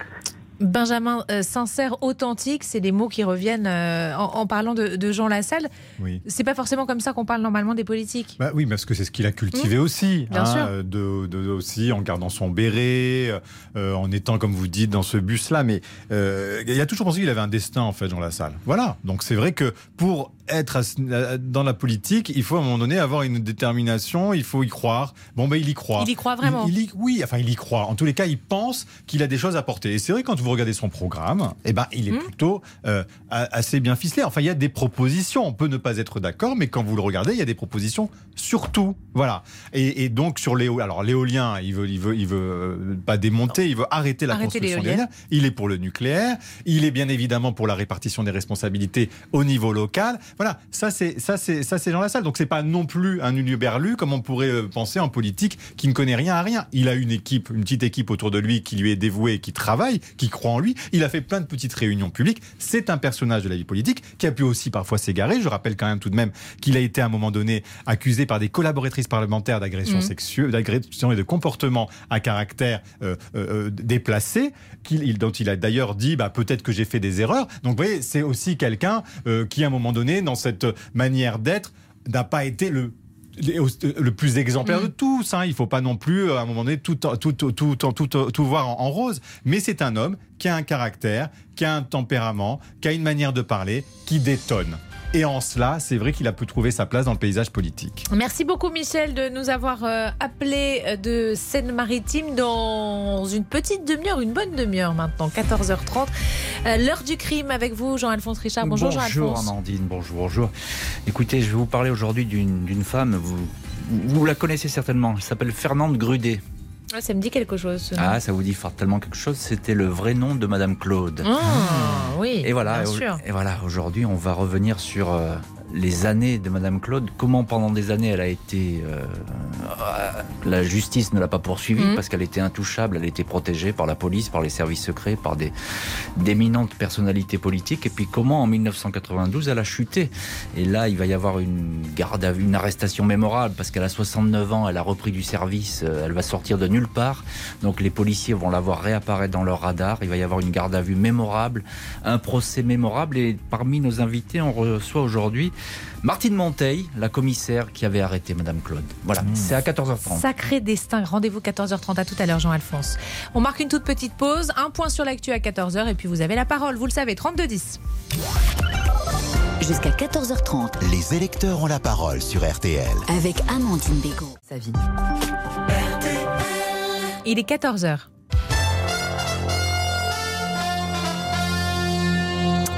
Benjamin, euh, sincère, authentique, c'est des mots qui reviennent euh, en, parlant de, Jean Lassalle. Oui. C'est pas forcément comme ça qu'on parle normalement des politiques. Bah oui, parce que c'est ce qu'il a cultivé mmh. aussi. Bien hein, sûr. De, aussi en gardant son béret, euh, en étant, comme vous dites, dans ce bus-là. Mais il a toujours pensé qu'il avait un destin, en fait, Jean Lassalle. Voilà. Donc c'est vrai que pour être dans la politique, il faut à un moment donné avoir une détermination, il faut y croire. Bon, ben il y croit. Il y croit vraiment. oui, enfin il y croit. En tous les cas, il pense qu'il a des choses à porter. Et c'est vrai quand vous regardez son programme, eh ben il est hmm. plutôt euh, assez bien ficelé. Enfin, il y a des propositions. On peut ne pas être d'accord, mais quand vous le regardez, il y a des propositions surtout. Voilà. Et, donc sur l'éolien, alors l'éolien, il veut, il veut, il veut euh, pas démonter, il veut arrêter la construction d'éolien. Il est pour le nucléaire. Il est bien évidemment pour la répartition des responsabilités au niveau local. Voilà, ça c'est ça c'est ça c'est dans la salle. Donc c'est pas non plus un berlu comme on pourrait euh, penser en politique qui ne connaît rien à rien. Il a une équipe, une petite équipe autour de lui qui lui est dévouée, qui travaille, qui croit en lui. Il a fait plein de petites réunions publiques. C'est un personnage de la vie politique qui a pu aussi parfois s'égarer. Je rappelle quand même tout de même qu'il a été à un moment donné accusé par des collaboratrices parlementaires d'agression mmh. sexuelle, d'agression et de comportement à caractère euh, euh, déplacé, dont il a d'ailleurs dit bah, peut-être que j'ai fait des erreurs. Donc vous voyez, c'est aussi quelqu'un qui à un moment donné dans cette manière d'être n'a pas été le le plus exemplaire de mm. tous. Hein. Il ne faut pas non plus, à un moment donné, tout, tout, tout, tout voir en, rose. Mais c'est un homme qui a un caractère, qui a un tempérament, qui a une manière de parler, qui détonne. Et en cela, c'est vrai qu'il a pu trouver sa place dans le paysage politique. Merci beaucoup Michel de nous avoir euh, appelé euh, de Seine-Maritime dans une petite demi-heure, une bonne demi-heure maintenant, 14h30. Euh, l'heure du crime avec vous, Jean-Alphonse Richard. Bonjour, Jean-Alphonse. Bonjour Amandine, bonjour, bonjour. Écoutez, je vais vous parler aujourd'hui d'une femme, vous, vous la connaissez certainement, elle s'appelle Fernande Grudet. Ah, ça me dit quelque chose. Ah, ça vous dit tellement quelque chose. C'était le vrai nom de Madame Claude. Ah, oui. Et voilà. Bien sûr. Et voilà. Aujourd'hui, on va revenir sur euh, les années de Madame Claude, comment pendant des années elle a été, euh, la justice ne l'a pas poursuivie mhm. parce qu'elle était intouchable, elle était protégée par la police, par les services secrets, par des d'éminentes personnalités politiques. Et puis comment en 1992 elle a chuté? Et là, il va y avoir une garde à vue, une arrestation mémorable parce qu'elle a 69 ans, elle a repris du service, euh, elle va sortir de nulle part. Donc les policiers vont la voir réapparaître dans leur radar. Il va y avoir une garde à vue mémorable, un procès mémorable. Et parmi nos invités, on reçoit aujourd'hui Martine Monteil, la commissaire qui avait arrêté Madame Claude. Voilà, mmh. c'est à 14h30. Sacré destin. Rendez-vous 14h30 à tout à l'heure, Jean-Alphonse. On marque une toute petite pause, un point sur l'actu à 14h et puis vous avez la parole. Vous le savez, 32-10. Jusqu'à 14h30, les électeurs ont la parole sur RTL. Avec Amandine Bégaud. Sa vie. Il est 14h.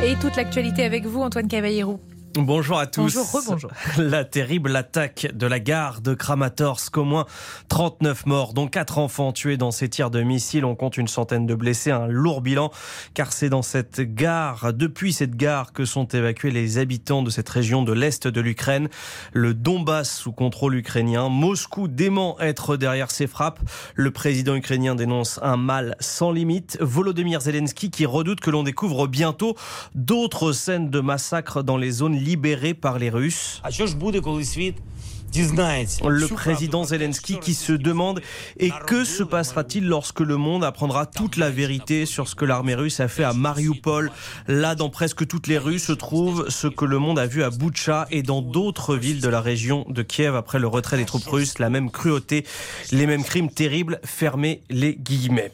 Et toute l'actualité avec vous, Antoine Cavallero. Bonjour à tous. Bonjour, rebonjour. La terrible attaque de la gare de Kramatorsk, au moins 39 morts, dont 4 enfants tués dans ces tirs de missiles. On compte une centaine de blessés, un lourd bilan, car c'est dans cette gare, depuis cette gare, que sont évacués les habitants de cette région de l'Est de l'Ukraine, le Donbass sous contrôle ukrainien. Moscou dément être derrière ces frappes. Le président ukrainien dénonce un mal sans limite. Volodymyr Zelensky qui redoute que l'on découvre bientôt d'autres scènes de massacres dans les zones libéré par les Russes. Le président Zelensky qui se demande et que se passera-t-il lorsque le monde apprendra toute la vérité sur ce que l'armée russe a fait à Mariupol? Là, dans presque toutes les rues se trouve ce que le monde a vu à Boutcha et dans d'autres villes de la région de Kiev après le retrait des troupes russes. La même cruauté, les mêmes crimes terribles, fermez les guillemets.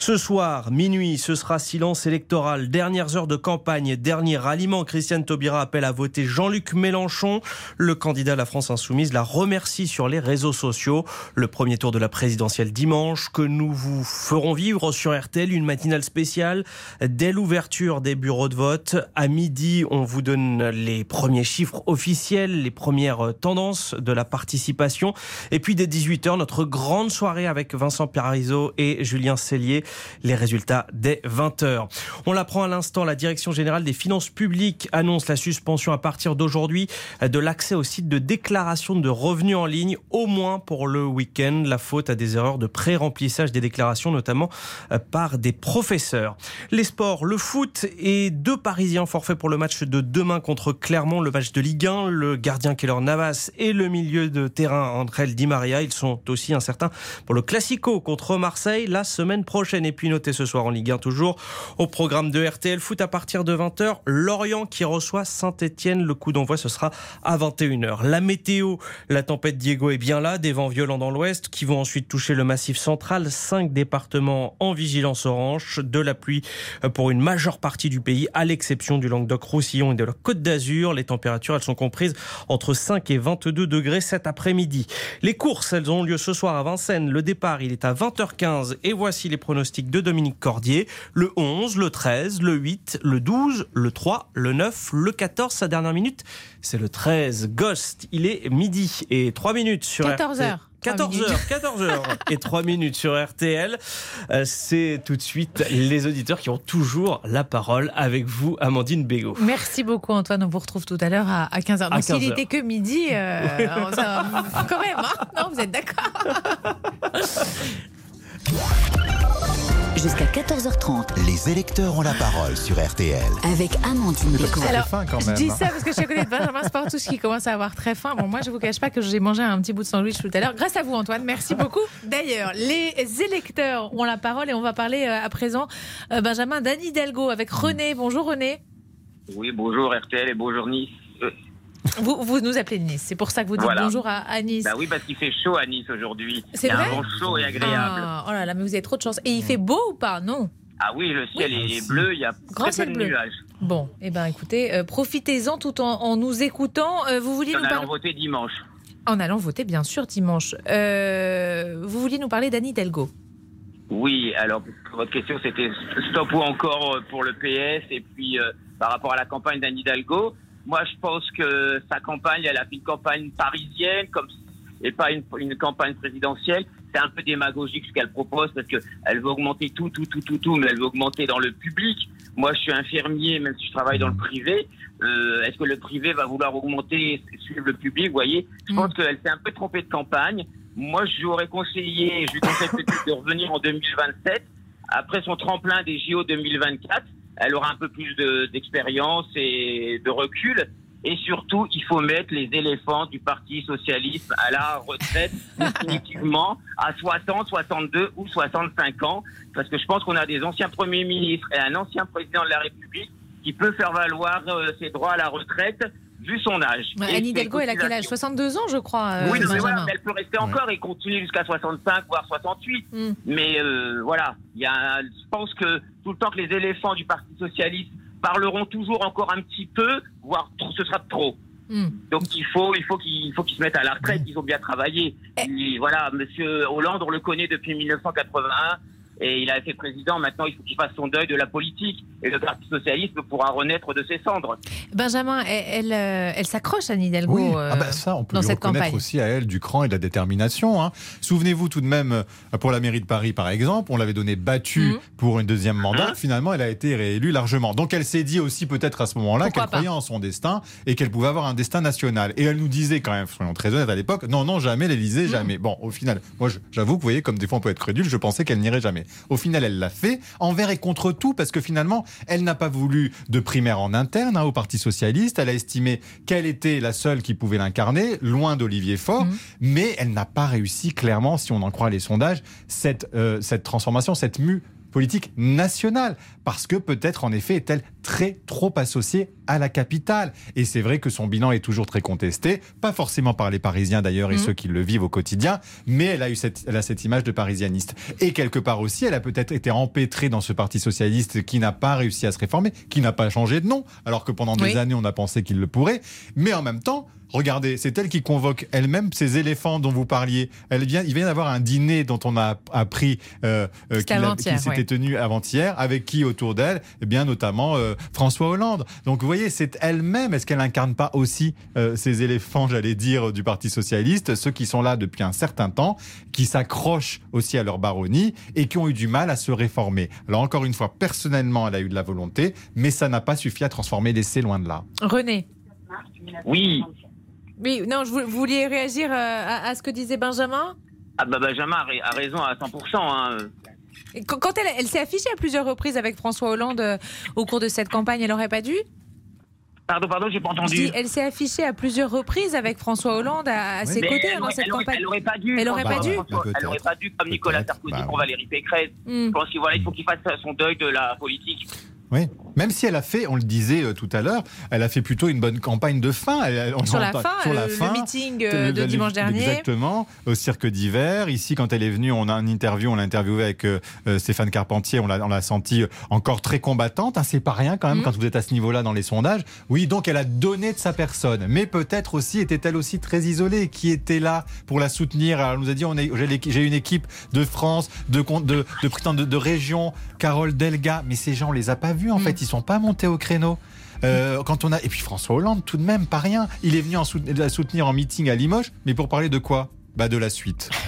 Ce soir, minuit, ce sera silence électoral. Dernières heures de campagne, dernier ralliement. Christiane Taubira appelle à voter Jean-Luc Mélenchon, le candidat à la France Insoumise la remercie sur les réseaux sociaux. Le premier tour de la présidentielle dimanche que nous vous ferons vivre sur RTL, une matinale spéciale dès l'ouverture des bureaux de vote. À midi, on vous donne les premiers chiffres officiels, les premières tendances de la participation. Et puis dès 18h, notre grande soirée avec Vincent Parizeau et Julien Cellier. Les résultats dès 20h. On l'apprend à l'instant, la Direction générale des finances publiques annonce la suspension à partir d'aujourd'hui de l'accès au site de déclaration de de revenus en ligne, au moins pour le week-end. La faute à des erreurs de pré-remplissage des déclarations, notamment euh, par des professeurs. Les sports, le foot et deux Parisiens forfaits pour le match de demain contre Clermont, le match de Ligue 1, le gardien Keller Navas et le milieu de terrain André Di Maria. Ils sont aussi incertains pour le Classico contre Marseille la semaine prochaine. Et puis notez ce soir en Ligue 1 toujours au programme de RTL Foot à partir de 20h. Lorient qui reçoit Saint-Etienne. Le coup d'envoi ce sera à 21h. La météo, la tempête Diego est bien là, des vents violents dans l'ouest qui vont ensuite toucher le massif central. Cinq départements en vigilance orange, de la pluie pour une majeure partie du pays, à l'exception du Languedoc-Roussillon et de la Côte d'Azur. Les températures, elles sont comprises entre 5 et 22 degrés cet après-midi. Les courses, elles ont lieu ce soir à Vincennes. Le départ, il est à 20h15 et voici les pronostics de Dominique Cordier. Le 11, le 13, le 8, le 12, le 3, le 9, le 14, sa dernière minute, c'est le 13. Ghost, il est midi et 3 minutes sur 14h. 14h, 14h et 3 minutes sur RTL. Euh, c'est tout de suite les auditeurs qui ont toujours la parole avec vous, Amandine Bégaud. Merci beaucoup, Antoine. On vous retrouve tout à l'heure à 15h. Donc, s'il n'était que midi, euh, quand même, hein non, vous êtes d'accord Jusqu'à 14h30. Les électeurs ont la parole sur RTL. Avec Amandine. Alors, je dis ça parce que je suis à côté de Benjamin Sportous qui commence à avoir très faim. Bon, moi, je vous cache pas que j'ai mangé un petit bout de sandwich tout à l'heure. Grâce à vous, Antoine. Merci beaucoup. D'ailleurs, les électeurs ont la parole et on va parler euh, à présent, euh, Benjamin, d'Anne Hidalgo avec René. Bonjour, René. Oui, bonjour RTL et bonjour Nice. Vous, vous, nous appelez de Nice, c'est pour ça que vous dites bonjour à, Nice. Bah oui, parce qu'il fait chaud à Nice aujourd'hui. C'est vrai. Un vent chaud et agréable. Ah, oh là là, mais vous avez trop de chance. Et il fait beau ou pas? Non. Ah oui, le ciel est bleu, il y a Grand peu de nuages. Bon, eh ben écoutez, euh, profitez-en tout en, nous écoutant. Euh, vous vouliez en nous allant voter dimanche. En allant voter, bien sûr, dimanche. Euh, vous vouliez nous parler d'Annie Delgo Oui, alors votre question c'était stop ou encore pour le PS et puis par rapport à la campagne d'Annie Hidalgo. Moi, je pense que sa campagne, elle a fait une campagne parisienne comme et pas une, une campagne présidentielle. C'est un peu démagogique ce qu'elle propose parce que elle veut augmenter tout, tout, tout, tout, tout, mais elle veut augmenter dans le public. Moi, je suis infirmier, même si je travaille dans le privé. Euh, Est-ce que le privé va vouloir augmenter suivre le public? Vous voyez, je mm. pense qu'elle s'est un peu trompée de campagne. Moi, je j'aurais conseillé, je lui conseille peut-être de revenir en 2027 après son tremplin des JO 2024 elle aura un peu plus d'expérience et de recul. Et surtout, il faut mettre les éléphants du Parti socialiste à la retraite définitivement à 60, 62 ou 65 ans. Parce que je pense qu'on a des anciens premiers ministres et un ancien président de la République qui peut faire valoir euh, ses droits à la retraite vu son âge. Annie Hidalgo, elle a quel âge? 62 ans, je crois. Euh, oui, mais voilà, elle peut rester encore et continuer jusqu'à 65, voire 68. Hmm. Mais euh, voilà, il y a, je pense que tout le temps que les éléphants du Parti socialiste parleront toujours encore un petit peu, voire ce sera trop. Hmm. Donc il faut, il faut qu'ils, faut qu'ils se mettent à la retraite. Ils ont bien travaillé. Eh. voilà, Monsieur Hollande, on le connaît depuis 1981. Et il a été président. Maintenant, il faut qu'il fasse son deuil de la politique. Et le Parti socialiste pourra renaître de ses cendres. Benjamin, elle, elle, euh, s'accroche à Nidalgo. Oui. ah bah ça, on peut lui reconnaître aussi à elle du cran et de la détermination. Hein. Souvenez-vous tout de même, euh, pour la mairie de Paris, par exemple, on l'avait donné battue mhm. pour une deuxième mandat. Hein Finalement, elle a été réélue largement. Donc, elle s'est dit aussi peut-être à ce moment-là qu'elle croyait en son destin et qu'elle pouvait avoir un destin national. Et elle nous disait quand même, soyons très honnêtes à l'époque, non, non, jamais l'Élysée, mhm. jamais. Bon, au final, moi, j'avoue que vous voyez, comme des fois on peut être crédule, je pensais qu'elle n'irait jamais. Au final, elle l'a fait, envers et contre tout, parce que finalement, elle n'a pas voulu de primaire en interne hein, au Parti Socialiste. Elle a estimé qu'elle était la seule qui pouvait l'incarner, loin d'Olivier Faure, mhm. mais elle n'a pas réussi, clairement, si on en croit les sondages, cette, euh, cette transformation, cette mue politique nationale, parce que peut-être en effet est-elle très trop associée à la capitale. Et c'est vrai que son bilan est toujours très contesté, pas forcément par les Parisiens d'ailleurs et mmh. ceux qui le vivent au quotidien, mais elle a eu cette, elle a cette image de parisianiste. Et quelque part aussi, elle a peut-être été empêtrée dans ce parti socialiste qui n'a pas réussi à se réformer, qui n'a pas changé de nom, alors que pendant des années on a pensé qu'il le pourrait. Mais en même temps, Regardez, c'est elle qui convoque elle-même ces éléphants dont vous parliez. Elle vient, il vient d'avoir un dîner dont on a appris euh, euh qu'il s'était tenu avant-hier, avec qui autour d'elle? Eh bien, notamment euh, François Hollande. Donc, vous voyez, c'est elle-même. Est-ce qu'elle incarne pas aussi euh, ces éléphants, j'allais dire, du Parti socialiste, ceux qui sont là depuis un certain temps, qui s'accrochent aussi à leur baronnie et qui ont eu du mal à se réformer? Alors, encore une fois, personnellement, elle a eu de la volonté, mais ça n'a pas suffi à transformer l'essai loin de là. René. Oui, oui, non, je vous vouliez réagir euh, à, ce que disait Benjamin? Ah bah Benjamin a, raison à 100%. Hein. quand elle, elle s'est affichée à plusieurs reprises avec François Hollande euh, au cours de cette campagne, elle n'aurait pas dû? Pardon, pardon, j'ai pas entendu. elle s'est affichée à plusieurs reprises avec François Hollande à, ses côtés dans cette campagne. Elle n'aurait pas dû. Elle n'aurait pas dû? Elle n'aurait pas dû, comme Nicolas Sarkozy bah pour Valérie Pécresse. Hmm. Je pense qu'il voilà, il faut qu'il fasse son deuil de la politique. Oui. Même si elle a fait, on le disait euh, tout à l'heure, elle a fait plutôt une bonne campagne de fin. sur, la fin sur la fin, le meeting euh, de dimanche dernier. Exactement, au cirque d'hiver. Ici, quand elle est venue, on a une interview, on l'a interviewé avec euh, Stéphane Carpentier, on l'a senti encore très combattante. Hein, c'est pas rien quand même mm. quand vous êtes à ce niveau-là dans les sondages. Oui, donc elle a donné de sa personne, mais peut-être aussi était-elle aussi très isolée. Qui était là pour la soutenir? Elle nous a dit, j'ai une équipe de France, de de de, de, région, Carole Delga, mais ces gens, on les a pas vus en mm. fait ils sont pas montés au créneau. Euh, quand on a et puis François Hollande tout de même pas rien. Il est venu en la soutenir en meeting à Limoges, mais pour parler de quoi? Bah de la suite.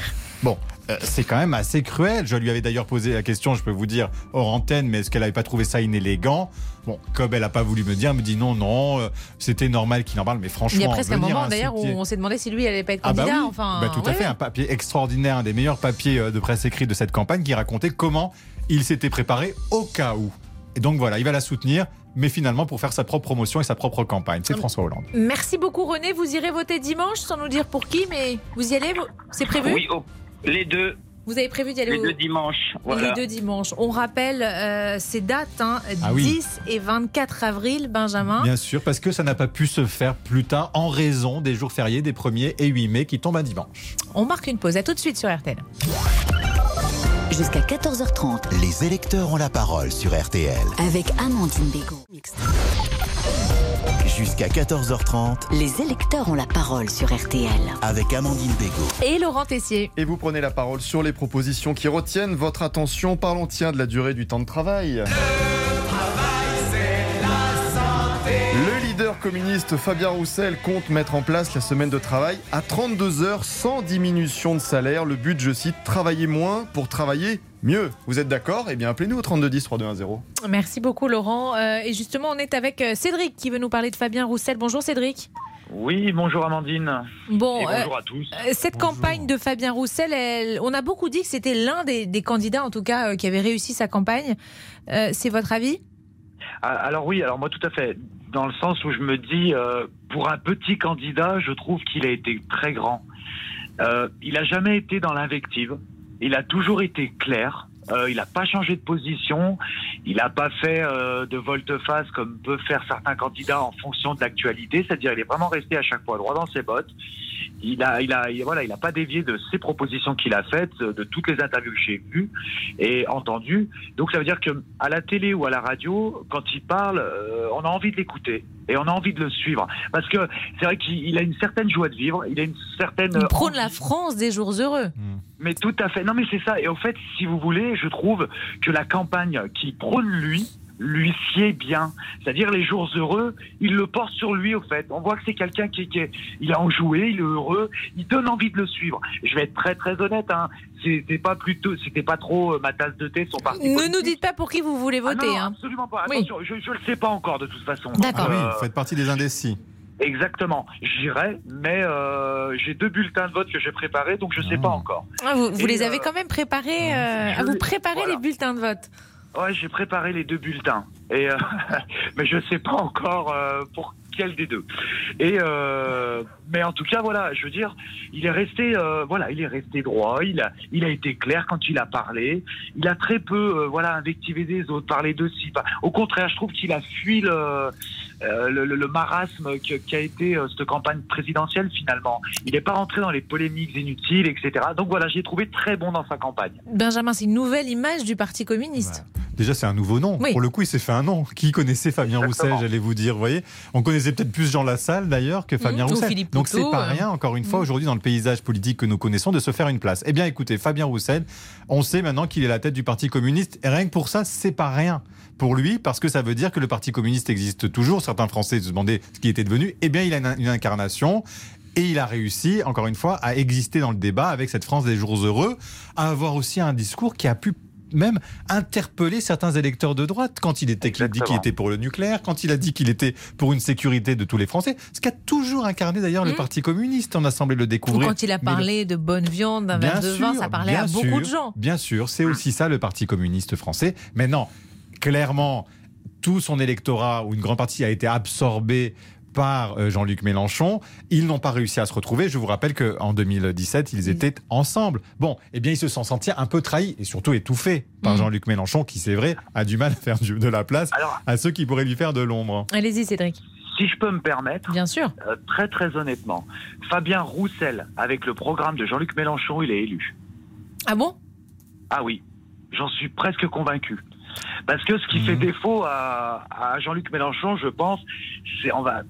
Bon, euh, c'est quand même assez cruel. Je lui avais d'ailleurs posé la question, je peux vous dire hors antenne, mais est-ce qu'elle n'avait pas trouvé ça inélégant? Bon, comme elle n'a pas voulu me dire, elle me dit non, non, euh, c'était normal qu'il en parle, mais franchement. Il y a presque un moment d'ailleurs où on s'est demandé si lui n'allait pas être candidat. Ah bah enfin, bah, tout à fait, un papier extraordinaire, un des meilleurs papiers de presse écrite de cette campagne qui racontait comment il s'était préparé au cas où. Et donc voilà, il va la soutenir, mais finalement pour faire sa propre promotion et sa propre campagne. C'est François Hollande. Merci beaucoup René. Vous irez voter dimanche sans nous dire pour qui, mais vous y allez C'est prévu Oui, oh, les deux. Vous avez prévu d'y aller Les deux dimanches. Les deux dimanches. On rappelle euh, ces dates, 10 hein, ah et 24 avril, Benjamin. Bien sûr, parce que ça n'a pas pu se faire plus tard en raison des jours fériés des 1er et 8 mai qui tombent à dimanche. On marque une pause. À tout de suite sur RTL. Jusqu'à 14h30, les électeurs ont la parole sur RTL. Avec Amandine Bégaud. Jusqu'à 14h30, les électeurs ont la parole sur RTL. Avec Amandine Bégaud. Et Laurent Tessier. Et vous prenez la parole sur les propositions qui retiennent votre attention. Parlons tiens de la durée du temps de travail. Communiste Fabien Roussel compte mettre en place la semaine de travail à 32 heures sans diminution de salaire. Le but, je cite, travailler moins pour travailler mieux. Vous êtes d'accord? Eh bien, appelez-nous au 3210 3210. Merci beaucoup, Laurent. Euh, et justement, on est avec euh, Cédric qui veut nous parler de Fabien Roussel. Bonjour, Cédric. Oui, bonjour Amandine. Bon, bonjour à tous. Euh, cette campagne de Fabien Roussel, on a beaucoup dit que c'était l'un des, candidats, en tout cas, qui avait réussi sa campagne. C'est votre avis? Ah, alors oui, alors moi tout à fait dans le sens où je me dis, euh, pour un petit candidat, je trouve qu'il a été très grand. Euh, il n'a jamais été dans l'invective. Il a toujours été clair. Euh, il n'a pas changé de position. Il n'a pas fait de volte-face comme peuvent faire certains candidats en fonction de l'actualité. C'est-à-dire, il est vraiment resté à chaque fois droit dans ses bottes. Il a, il a, voilà, il a pas dévié de ses propositions qu'il a faites, de toutes les interviews que j'ai vues et entendues. Donc ça veut dire que à la télé ou à la radio, quand il parle, euh, on a envie de l'écouter et on a envie de le suivre parce que c'est vrai qu'il a une certaine joie de vivre, il a une certaine. Il prône la France des jours heureux. Hmm. Mais tout à fait. Non, mais c'est ça. Et au fait, si vous voulez, je trouve que la campagne qui prône lui lui sied bien. C'est-à-dire les jours heureux, il le porte sur lui au fait. On voit que c'est quelqu'un qui, qui est, il a enjoué, il est heureux, il donne envie de le suivre. Je vais être très très honnête, hein. C'était pas plutôt, c'était pas trop euh, ma tasse de thé, son parti. Ne nous dites pas pour qui vous voulez ah voter. non, hein. Absolument pas. Attention, je, ne le sais pas encore de toute façon. D'accord. Ah oui, vous faites partie des indécis. Exactement, j'irai, mais euh, j'ai deux bulletins de vote que j'ai préparés, donc je ne sais pas encore. Ah, vous, vous les avez quand même préparés, euh, à vous préparer les bulletins de vote. Ouais, j'ai préparé les deux bulletins. Et euh, mais je sais pas encore euh, pour quel des deux. Et euh, mais en tout cas, voilà, je veux dire, il est resté, voilà, il est resté droit. Il a, il a été clair quand il a parlé. Il a très peu, voilà, invectivé des autres, parlé de si. Au contraire, je trouve qu'il a fui le, le, le, marasme qui a été cette campagne présidentielle finalement. Il n'est pas rentré dans les polémiques inutiles, etc. Donc voilà, j'ai trouvé très bon dans sa campagne. Benjamin, c'est une nouvelle image du Parti communiste. Déjà, c'est un nouveau nom. Pour le coup, il s'est fait un nom. Qui connaissait Fabien Roussel, j'allais vous dire. Vous voyez, on connaissait peut-être plus Jean Lassalle d'ailleurs que Fabien Mmh, ou Roussel. Philippe Donc c'est pas euh. rien, encore une fois, Mmh. aujourd'hui dans le paysage politique que nous connaissons, de se faire une place. Eh bien, écoutez, Fabien Roussel, on sait maintenant qu'il est la tête du Parti communiste. Et rien que pour ça, c'est pas rien pour lui, parce que ça veut dire que le Parti communiste existe toujours. Certains Français se demandaient ce qu'il était devenu. Eh bien, il a une, une incarnation. Et il a réussi, encore une fois, à exister dans le débat avec cette France des jours heureux, à avoir aussi un discours qui a pu même interpeller certains électeurs de droite quand il était qu'il dit qu'il était pour le nucléaire, quand il a dit qu'il était pour une sécurité de tous les Français, ce qu'a toujours incarné d'ailleurs le Mhm. Parti communiste. On a semblé le Ou découvrir. quand il a Mais le- parlé de bonne viande, d'un verre de vin, ça parlait à beaucoup de gens. Bien sûr, c'est aussi ça le Parti communiste français. Maintenant, clairement, tout son électorat ou une grande partie a été absorbé par euh, Jean-Luc Mélenchon. Ils n'ont pas réussi à se retrouver. Je vous rappelle qu'en 2017, ils étaient ensemble. Bon, eh bien, ils se sont sentis un peu trahis et surtout étouffés par Mhm. Jean-Luc Mélenchon, qui, c'est vrai, a du mal à faire du- de la place à ceux qui pourraient lui faire de l'ombre. Allez-y, Cédric. Si je peux me permettre, Bien sûr. euh, très très honnêtement, Fabien Roussel, avec le programme de Jean-Luc Mélenchon, il est élu. Ah bon? Ah oui, j'en suis presque convaincu. Parce que ce qui fait défaut à, à Jean-Luc Mélenchon, je pense, c'est on va,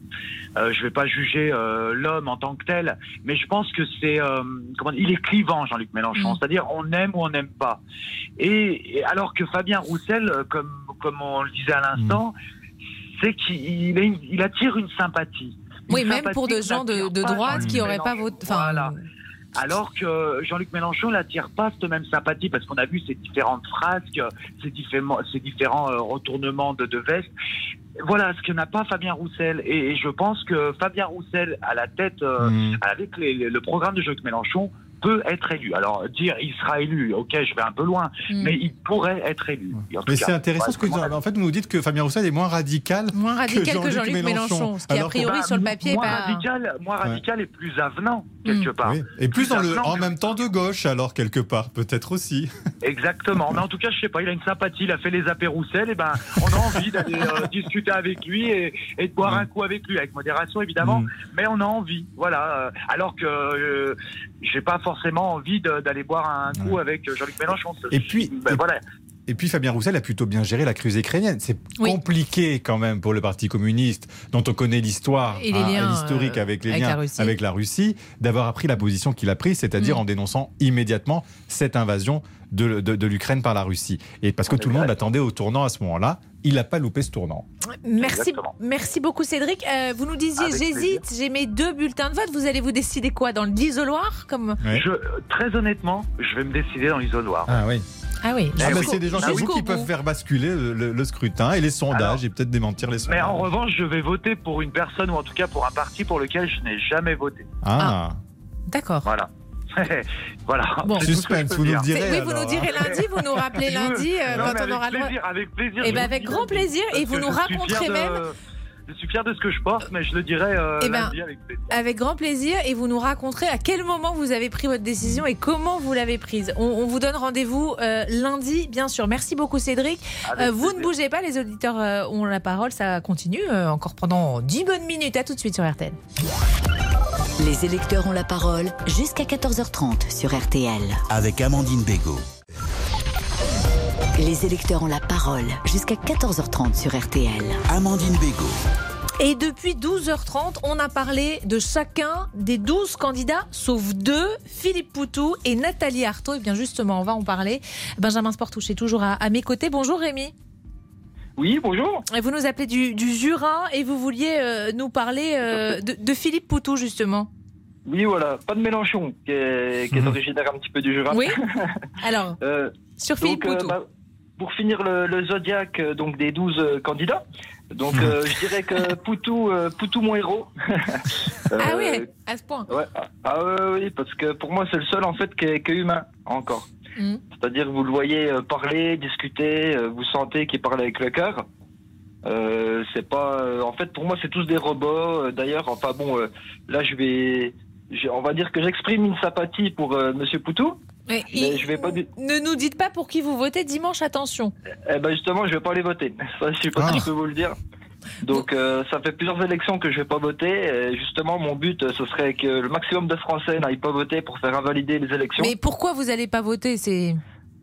euh, je vais pas juger euh, l'homme en tant que tel, mais je pense que c'est, euh, comment, il est clivant Jean-Luc Mélenchon, Mm. c'est-à-dire on aime ou on n'aime pas. Et, et alors que Fabien Roussel, comme comme on le disait à l'instant, c'est qu'il il attire une sympathie. Une Oui, même pour de que gens de, droite qui n'auraient pas voté. Enfin, Voilà. Alors que Jean-Luc Mélenchon n'attire pas cette même sympathie parce qu'on a vu ces différentes frasques, ces différents, euh, retournements de, de veste. Voilà ce que n'a pas Fabien Roussel. Et, et je pense que Fabien Roussel, à la tête, euh, Mm. avec les- le programme de Jean-Luc Mélenchon, peut être élu. Alors dire il sera élu, ok, je vais un peu loin, Mm. mais il pourrait être élu. En Mais c'est intéressant ce que vous en fait, vous nous dites que Fabien Roussel est moins radical, Moins radical que Jean-Luc Mélenchon, ce qui, a priori, sur le papier, moins pas. radical, moins Ouais. radical et plus avenant quelque part. Oui. Et plus dans le, en même temps de gauche, alors quelque part, peut-être aussi. Exactement. Mais en tout cas, je sais pas, il a une sympathie, il a fait les apéroussels, et ben, on a envie d'aller euh, discuter avec lui et, et de boire un coup avec lui, avec modération évidemment, Mm. mais on a envie, voilà. Alors que euh, j'ai pas forcément envie d'aller boire un coup avec Jean-Luc Mélenchon. Et puis, Ben, voilà. Et puis Fabien Roussel a plutôt bien géré la crise ukrainienne. C'est Oui. compliqué quand même pour le Parti communiste, dont on connaît l'histoire, Et hein, l'historique euh, avec les avec liens la Russie. avec la Russie, d'avoir appris la position qu'il a prise, c'est-à-dire Mm. en dénonçant immédiatement cette invasion de, de- de l'Ukraine par la Russie. Et parce que tout le monde l'attendait au tournant à ce moment-là, il n'a pas loupé ce tournant. Merci, merci beaucoup, Cédric. Euh, vous nous disiez, j'hésite, j'ai mes deux bulletins de vote. Vous allez vous décider quoi Dans l'isoloir comme... Je, très honnêtement, je vais me décider dans l'isoloir. Ah oui. Ah oui. Ah, jusqu'au- c'est des gens comme vous qui peuvent faire basculer le, le- le scrutin et les sondages et peut-être démentir les sondages. Mais en revanche, je vais voter pour une personne ou en tout cas pour un parti pour lequel je n'ai jamais voté. Ah, D'accord. Voilà. voilà. Bon. Suspense, vous nous dire. le direz. Oui, vous alors, nous direz hein. lundi, vous nous rappelez lundi euh, Non, quand on aura le plaisir, Avec plaisir. Eh je ben, avec le grand plaisir, et vous nous raconterez de- même- Je suis fier de ce que je porte, mais je le dirai euh, Eh ben, lundi avec plaisir. Avec grand plaisir et vous nous raconterez à quel moment vous avez pris votre décision et comment vous l'avez prise. On, on vous donne rendez-vous euh, lundi, bien sûr. Merci beaucoup Cédric. Euh, vous ne bougez pas, les auditeurs euh, ont la parole, ça continue euh, encore pendant 10 bonnes minutes. À tout de suite sur RTL. Les électeurs ont la parole jusqu'à 14h30 sur RTL. Avec Amandine Bégaud. Les électeurs ont la parole jusqu'à 14h30 sur RTL. Amandine Bégaud. Et depuis 12h30, on a parlé de chacun des 12 candidats, sauf deux, Philippe Poutou et Nathalie Arthaud. Et bien justement, on va en parler. Benjamin Sportouche est toujours à, mes côtés. Bonjour Rémi. Oui, bonjour. Vous nous appelez du, Jura et vous vouliez euh, nous parler euh, de, Philippe Poutou, justement. Oui, voilà, pas de Mélenchon, qui est, qui est mhm. originaire un petit peu du Jura. Oui. Alors, euh, sur Philippe Poutou. Bah, pour finir le, le zodiaque donc des 12 candidats, donc euh, je dirais que Poutou, euh, Poutou mon héros. ah oui, à ce point. Ouais. Ah oui, parce que pour moi c'est le seul en fait qui est, humain encore. Mm. C'est-à-dire vous le voyez euh, parler, discuter, vous sentez qu'il parle avec le cœur. c'est pas, en fait pour moi c'est tous des robots. D'ailleurs, enfin bon, là je vais, on va dire que j'exprime une sympathie pour Monsieur Poutou. Mais, je vais pas Ne nous dites pas pour qui vous votez dimanche, attention. Eh ben justement, je vais pas aller voter. Ça, je sais pas si je peux vous le dire. Donc euh, ça fait plusieurs élections que je vais pas voter. Et justement, mon but, ce serait que le maximum de Français n'aillent pas voter pour faire invalider les élections. Mais pourquoi vous allez pas voter? C'est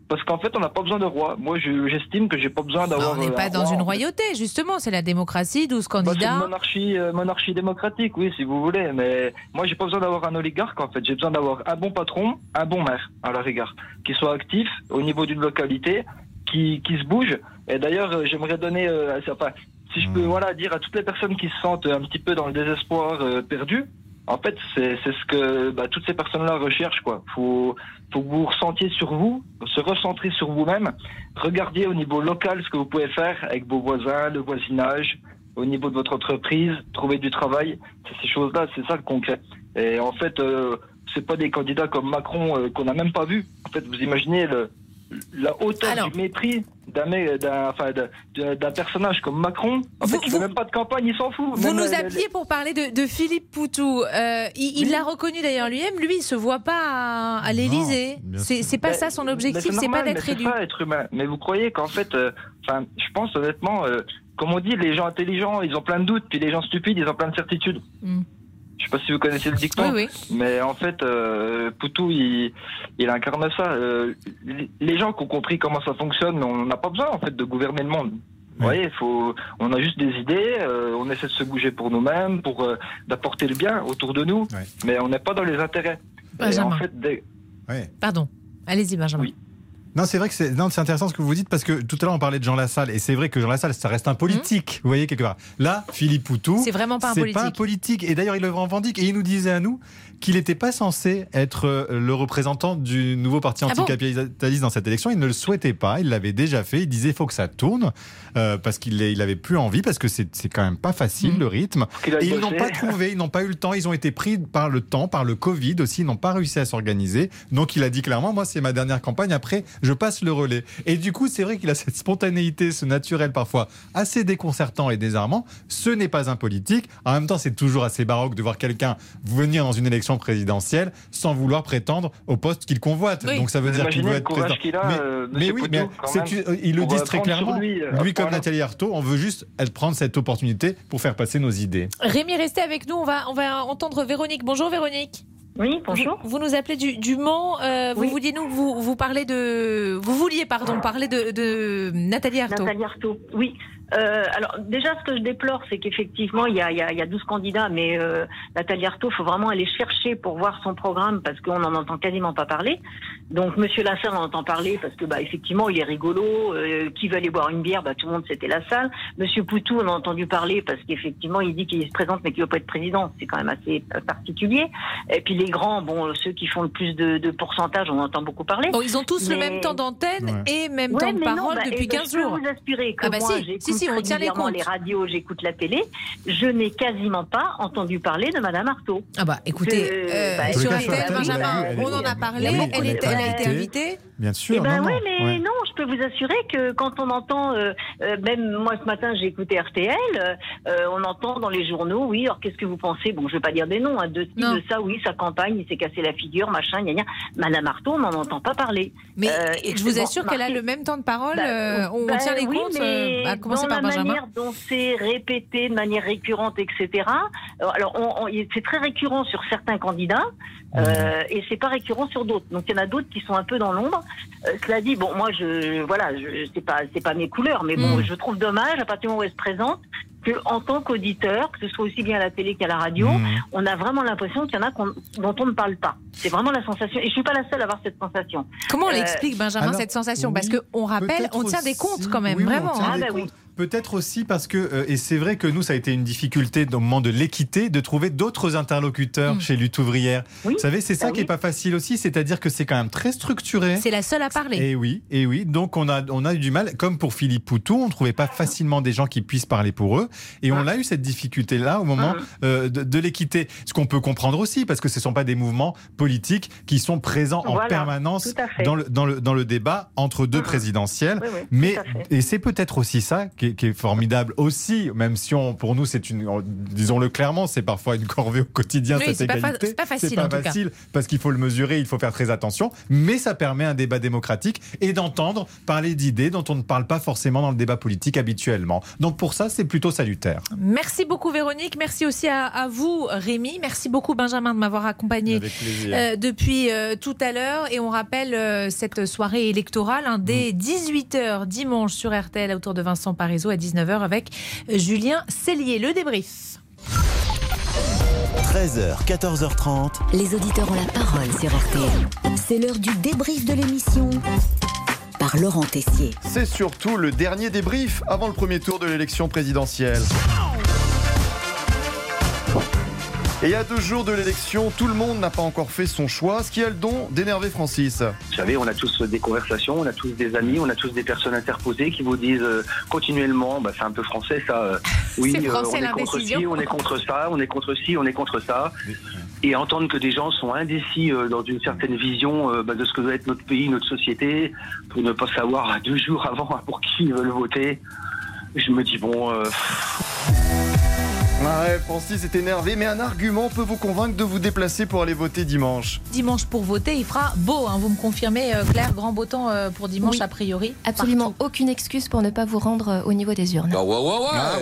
parce qu'en fait, on n'a pas besoin de roi. Moi, j'estime que j'ai pas besoin d'avoir. On n'est pas dans une royauté, justement. C'est la démocratie, 12 candidats. Bah, c'est une monarchie, euh, monarchie démocratique, oui, si vous voulez. Mais moi, j'ai pas besoin d'avoir un oligarque, en fait. J'ai besoin d'avoir un bon patron, un bon maire, à la rigueur, qui soit actif au niveau d'une localité, qui, qui se bouge. Et d'ailleurs, euh, j'aimerais donner, euh, enfin, si je peux, hmm. voilà, dire à toutes les personnes qui se sentent un petit peu dans le désespoir perdu, en fait, c'est ce que bah, toutes ces personnes-là recherchent. Quoi. Faut, faut que vous ressentiez sur vous, se recentrer sur vous-même, regardiez au niveau local ce que vous pouvez faire avec vos voisins, le voisinage, au niveau de votre entreprise, trouver du travail. C'est ces choses-là, c'est ça le concret. Et en fait, euh, c'est pas des candidats comme Macron euh, qu'on n'a même pas vu. En fait, vous imaginez le, la hauteur du mépris d'un personnage comme Macron. En fait, il ne même pas de campagne, il s'en fout. Vous nous appuyez pour parler de, Philippe Poutou. Euh, il l'a reconnu d'ailleurs lui-même. Lui, il se voit pas à, l'Élysée. C'est pas ça son objectif, c'est pas d'être élu. Pas être humain. Mais vous croyez qu'en fait, euh, enfin, je pense honnêtement, euh, comme on dit, les gens intelligents, ils ont plein de doutes, puis les gens stupides, ils ont plein de certitudes. Hmm. Je sais pas si vous connaissez le dicton, mais en fait, euh, Poutou, il, il, incarne ça. Euh, les gens qui ont compris comment ça fonctionne, on n'a pas besoin en fait de gouverner le monde. Vous voyez, faut, on a juste des idées, euh, on essaie de se bouger pour nous-mêmes, pour d'apporter le bien autour de nous, mais on n'est pas dans les intérêts. en fait, des... Pardon, allez-y Benjamin. Oui. Non, c'est vrai que c'est intéressant ce que vous dites parce que tout à l'heure on parlait de Jean Lassalle et c'est vrai que Jean Lassalle ça reste un politique, vous voyez quelque part. Là, Philippe Poutou, c'est vraiment pas un politique. pas un politique et d'ailleurs il le revendique et il nous disait à nous qu'il n'était pas censé être euh, le représentant du nouveau parti ah anticapitaliste dans cette élection. Il ne le souhaitait pas, il l'avait déjà fait. Il disait il faut que ça tourne euh, parce qu'il il avait plus envie, parce que c'est quand même pas facile mmh. le rythme. Et ils n'ont pas trouvé, ils n'ont pas eu le temps, ils ont été pris par le temps, par le Covid aussi, ils n'ont pas réussi à s'organiser. Donc il a dit clairement moi c'est ma dernière campagne, après je passe le relais. Et du coup c'est vrai qu'il a cette spontanéité, ce naturel parfois assez déconcertant et désarmant. Ce n'est pas un politique. En même temps c'est toujours assez baroque de voir quelqu'un venir dans une élection présidentielle sans vouloir prétendre au poste qu'il convoite. Donc ça veut dire qu'il veut être président. mais, euh, oui, mais euh, ils le disent très clairement. Lui, euh, comme Nathalie Arthaud, on veut juste prendre cette opportunité pour faire passer nos idées. Rémi, restez avec nous. On va, on va entendre Véronique. Bonjour Véronique. Oui, bonjour. Vous, nous appelez du, Mans. vous vouliez nous vous, vous parler de vous vouliez pardon parler de, de Nathalie Arthaud. Nathalie Arthaud. Oui. Euh, alors déjà, ce que je déplore, c'est qu'effectivement, il y a, il, y, a, il y a 12 candidats, mais euh, Nathalie Arthaud, faut vraiment aller chercher pour voir son programme parce qu'on n'en entend quasiment pas parler. Donc Monsieur Lassalle en entend parler parce que bah effectivement, il est rigolo. Euh, qui veut aller boire une bière Bah tout le monde c'était Lassalle. Monsieur Poutou, on a entendu parler parce qu'effectivement, il dit qu'il se présente mais qu'il veut pas être président. C'est quand même assez euh, particulier. Et puis les grands, bon, ceux qui font le plus de, de pourcentage, on entend beaucoup parler. Bon, ils ont tous le même temps d'antenne et même temps de parole bah, depuis 15 jours. Je peux vous aspirer que ah bah moi, si, si, on tient les comptes. les radios, j'écoute la télé. Je n'ai quasiment pas entendu parler de Madame Artaud. Ah bah écoutez, euh, bah, sur RTL, Benjamin, on en a parlé. Elle, était, elle a été invitée. Bien sûr. Eh ben oui, mais non, je peux vous assurer que quand on entend, euh, euh, même moi ce matin j'ai écouté RTL, on entend dans les journaux, oui, alors qu'est-ce que vous pensez? Bon, je vais pas dire des noms, hein, de, de ça, oui, sa campagne, il s'est cassé la figure, machin, gna gna. Madame Artaud, on n'en entend pas parler. Mais je vous assure qu'elle a le même temps de parole, bah, on bah tient les oui, comptes, à commencer par la Benjamin. manière dont c'est répété de manière récurrente, etc. Alors, on, c'est très récurrent sur certains candidats. Euh, et c'est pas récurrent sur d'autres. Donc il y en a d'autres qui sont un peu dans l'ombre. Euh, cela dit, bon, moi je voilà, je, c'est pas c'est pas mes couleurs, mais bon, Mm. je trouve dommage à partir du moment où elle se présente que en tant qu'auditeur, que ce soit aussi bien à la télé qu'à la radio, Mm. on a vraiment l'impression qu'il y en a qu'on- dont on ne parle pas. C'est vraiment la sensation. Et je suis pas la seule à avoir cette sensation. Comment on Euh, l'explique, Benjamin, alors, cette sensation? Parce oui, qu'on rappelle, on tient des comptes quand même, oui, oui, on vraiment. hein. des comptes. Peut-être aussi parce que, euh, et c'est vrai que nous, ça a été une difficulté au moment de l'équité, de trouver d'autres interlocuteurs chez Lutte ouvrière. Vous savez, c'est ça bah qui est oui. pas facile aussi, c'est-à-dire que c'est quand même très structuré. C'est la seule à parler. Et oui, et oui. Donc on a, on a eu du mal, comme pour Philippe Poutou, on trouvait pas facilement des gens qui puissent parler pour eux. Et on a eu cette difficulté-là au moment euh, de, de l'équité. Ce qu'on peut comprendre aussi, parce que ce sont pas des mouvements politiques qui sont présents en permanence dans le, dans, le, dans le débat entre deux présidentielles. Oui, oui, tout Mais, et c'est peut-être aussi ça qui est, qui est formidable aussi, même si on, pour nous, c'est une, disons-le clairement, c'est parfois une corvée au quotidien, Oui, cette c'est pas fa- égalité. c'est pas facile, C'est pas en tout cas. facile parce qu'il faut le mesurer, il faut faire très attention, mais ça permet un débat démocratique et d'entendre parler d'idées dont on ne parle pas forcément dans le débat politique habituellement. Donc pour ça, c'est plutôt salutaire. Merci beaucoup Véronique, merci aussi à, à vous Rémi, merci beaucoup Benjamin de m'avoir accompagné euh, depuis euh, tout à l'heure et on rappelle euh, cette soirée électorale hein, dès 18h dimanche sur RTL autour de Vincent Parisot à 19h avec Julien Cellier. Le débrief. 13h, 14h30. Les auditeurs ont la parole sur RTL. C'est l'heure du débrief de l'émission par Laurent Tessier. C'est surtout le dernier débrief avant le premier tour de l'élection présidentielle. Et a deux jours de l'élection, tout le monde n'a pas encore fait son choix, ce qui a le don d'énerver Francis. Vous savez, on a tous des conversations, on a tous des amis, on a tous des personnes interposées qui vous disent euh, continuellement, bah, c'est un peu français ça, euh, oui, euh, français, on est contre ci, on est contre ça, on est contre ci, on est contre ça. Et entendre que des gens sont indécis dans une certaine vision bah, de ce que doit être notre pays, notre société, pour ne pas savoir à deux jours avant pour qui ils veulent voter, je me dis bon... Ouais, Francis est énervé, mais un argument peut vous convaincre de vous déplacer pour aller voter dimanche. Dimanche pour voter, il fera beau. hein. Vous me confirmez euh, Claire, grand beau temps euh, pour dimanche Oui. a priori. Absolument aucune excuse pour ne pas vous rendre euh, au niveau des urnes. Ah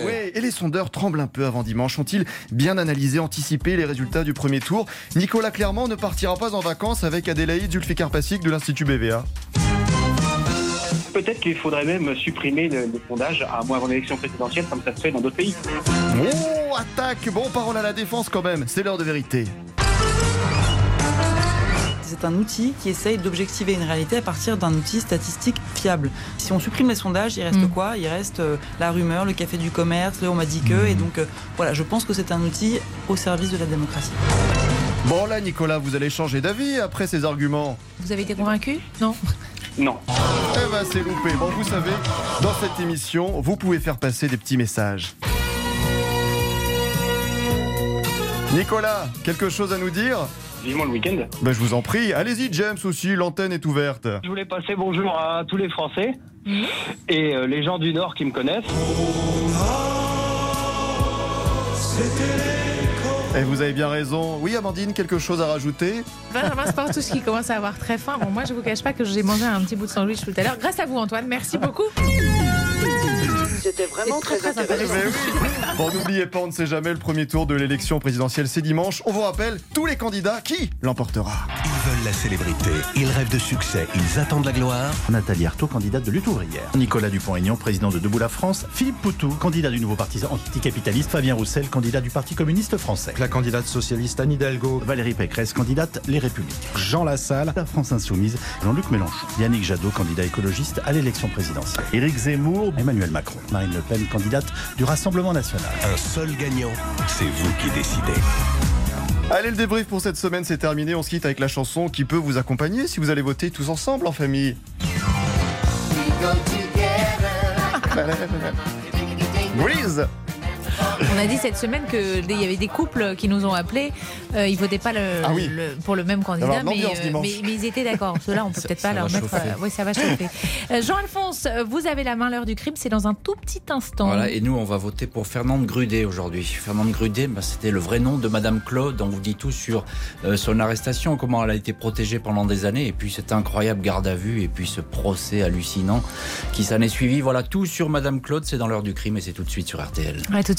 ouais, et les sondeurs tremblent un peu avant dimanche. Ont-ils bien analysé, anticipé les résultats du premier tour? Nicolas Clermont ne partira pas en vacances avec Adélaïde Zulfikar-Passik de l'Institut BVA. Peut-être qu'il faudrait même supprimer le, le sondage à moins avant l'élection présidentielle, comme ça se fait dans d'autres pays. Oh, attaque Bon, parole à la défense quand même, c'est l'heure de vérité. C'est un outil qui essaye d'objectiver une réalité à partir d'un outil statistique fiable. Si on supprime les sondages, il reste Mm. quoi? Il reste euh, la rumeur, le café du commerce, le on m'a dit que. Mm. Et donc, euh, voilà, je pense que c'est un outil au service de la démocratie. Bon là, Nicolas, vous allez changer d'avis après ces arguments. Vous avez été convaincu? Non Non. Eh ben, c'est loupé. Bon, vous savez, dans cette émission, vous pouvez faire passer des petits messages. Nicolas, quelque chose à nous dire? Vivement le week-end. Ben, je vous en prie. Allez-y, James aussi, l'antenne est ouverte. Je voulais passer bonjour à tous les Français et euh, les gens du Nord qui me connaissent. Et Eh, vous avez bien raison. Oui, Amandine, quelque chose à rajouter Benjamin Sportouche qui commence à avoir très faim. Bon, moi, je vous cache pas que j'ai mangé un petit bout de sandwich tout à l'heure. Grâce à vous, Antoine. Merci beaucoup. C'était vraiment très, très, intéressant. Oui. Bon, n'oubliez pas, on ne sait jamais, le premier tour de l'élection présidentielle, c'est dimanche. On vous rappelle, tous les candidats, qui l'emportera veulent la célébrité, ils rêvent de succès, ils attendent la gloire. Nathalie Arthaud, candidate de lutte ouvrière. Nicolas Dupont-Aignan, président de Debout la France. Philippe Poutou, candidat du nouveau parti anticapitaliste. Fabien Roussel, candidat du Parti communiste français. La candidate socialiste Anne Hidalgo. Valérie Pécresse, candidate Les Républicains. Jean Lassalle, la France Insoumise. Jean-Luc Mélenchon. Yannick Jadot, candidat écologiste à l'élection présidentielle. Éric Zemmour, Emmanuel Macron. Marine Le Pen, candidate du Rassemblement national. Un seul gagnant, c'est vous qui décidez. Allez, le débrief pour cette semaine, c'est terminé. On se quitte avec la chanson qui peut vous accompagner si vous allez voter tous ensemble en famille. Breeze On a dit cette semaine qu'il y avait des couples qui nous ont appelés. Euh, ils votaient pas le, Ah oui. le- pour le même candidat, mais, euh, mais, mais ils étaient d'accord. Ceux-là, on peut peut-être pas leur mettre. chauffer. oui, ça va chauffer. Euh, Jean-Alphonse, euh, vous avez la main l'heure du crime. C'est dans un tout petit instant. Voilà, et nous, on va voter pour Fernande Grudet aujourd'hui. Fernande Grudet, bah, c'était le vrai nom de Madame Claude. On vous dit tout sur euh, son arrestation, comment elle a été protégée pendant des années, et puis cette incroyable garde à vue, et puis ce procès hallucinant qui s'en est suivi. Voilà, tout sur Madame Claude, c'est dans l'heure du crime, et c'est tout de suite sur RTL. Ouais, tout de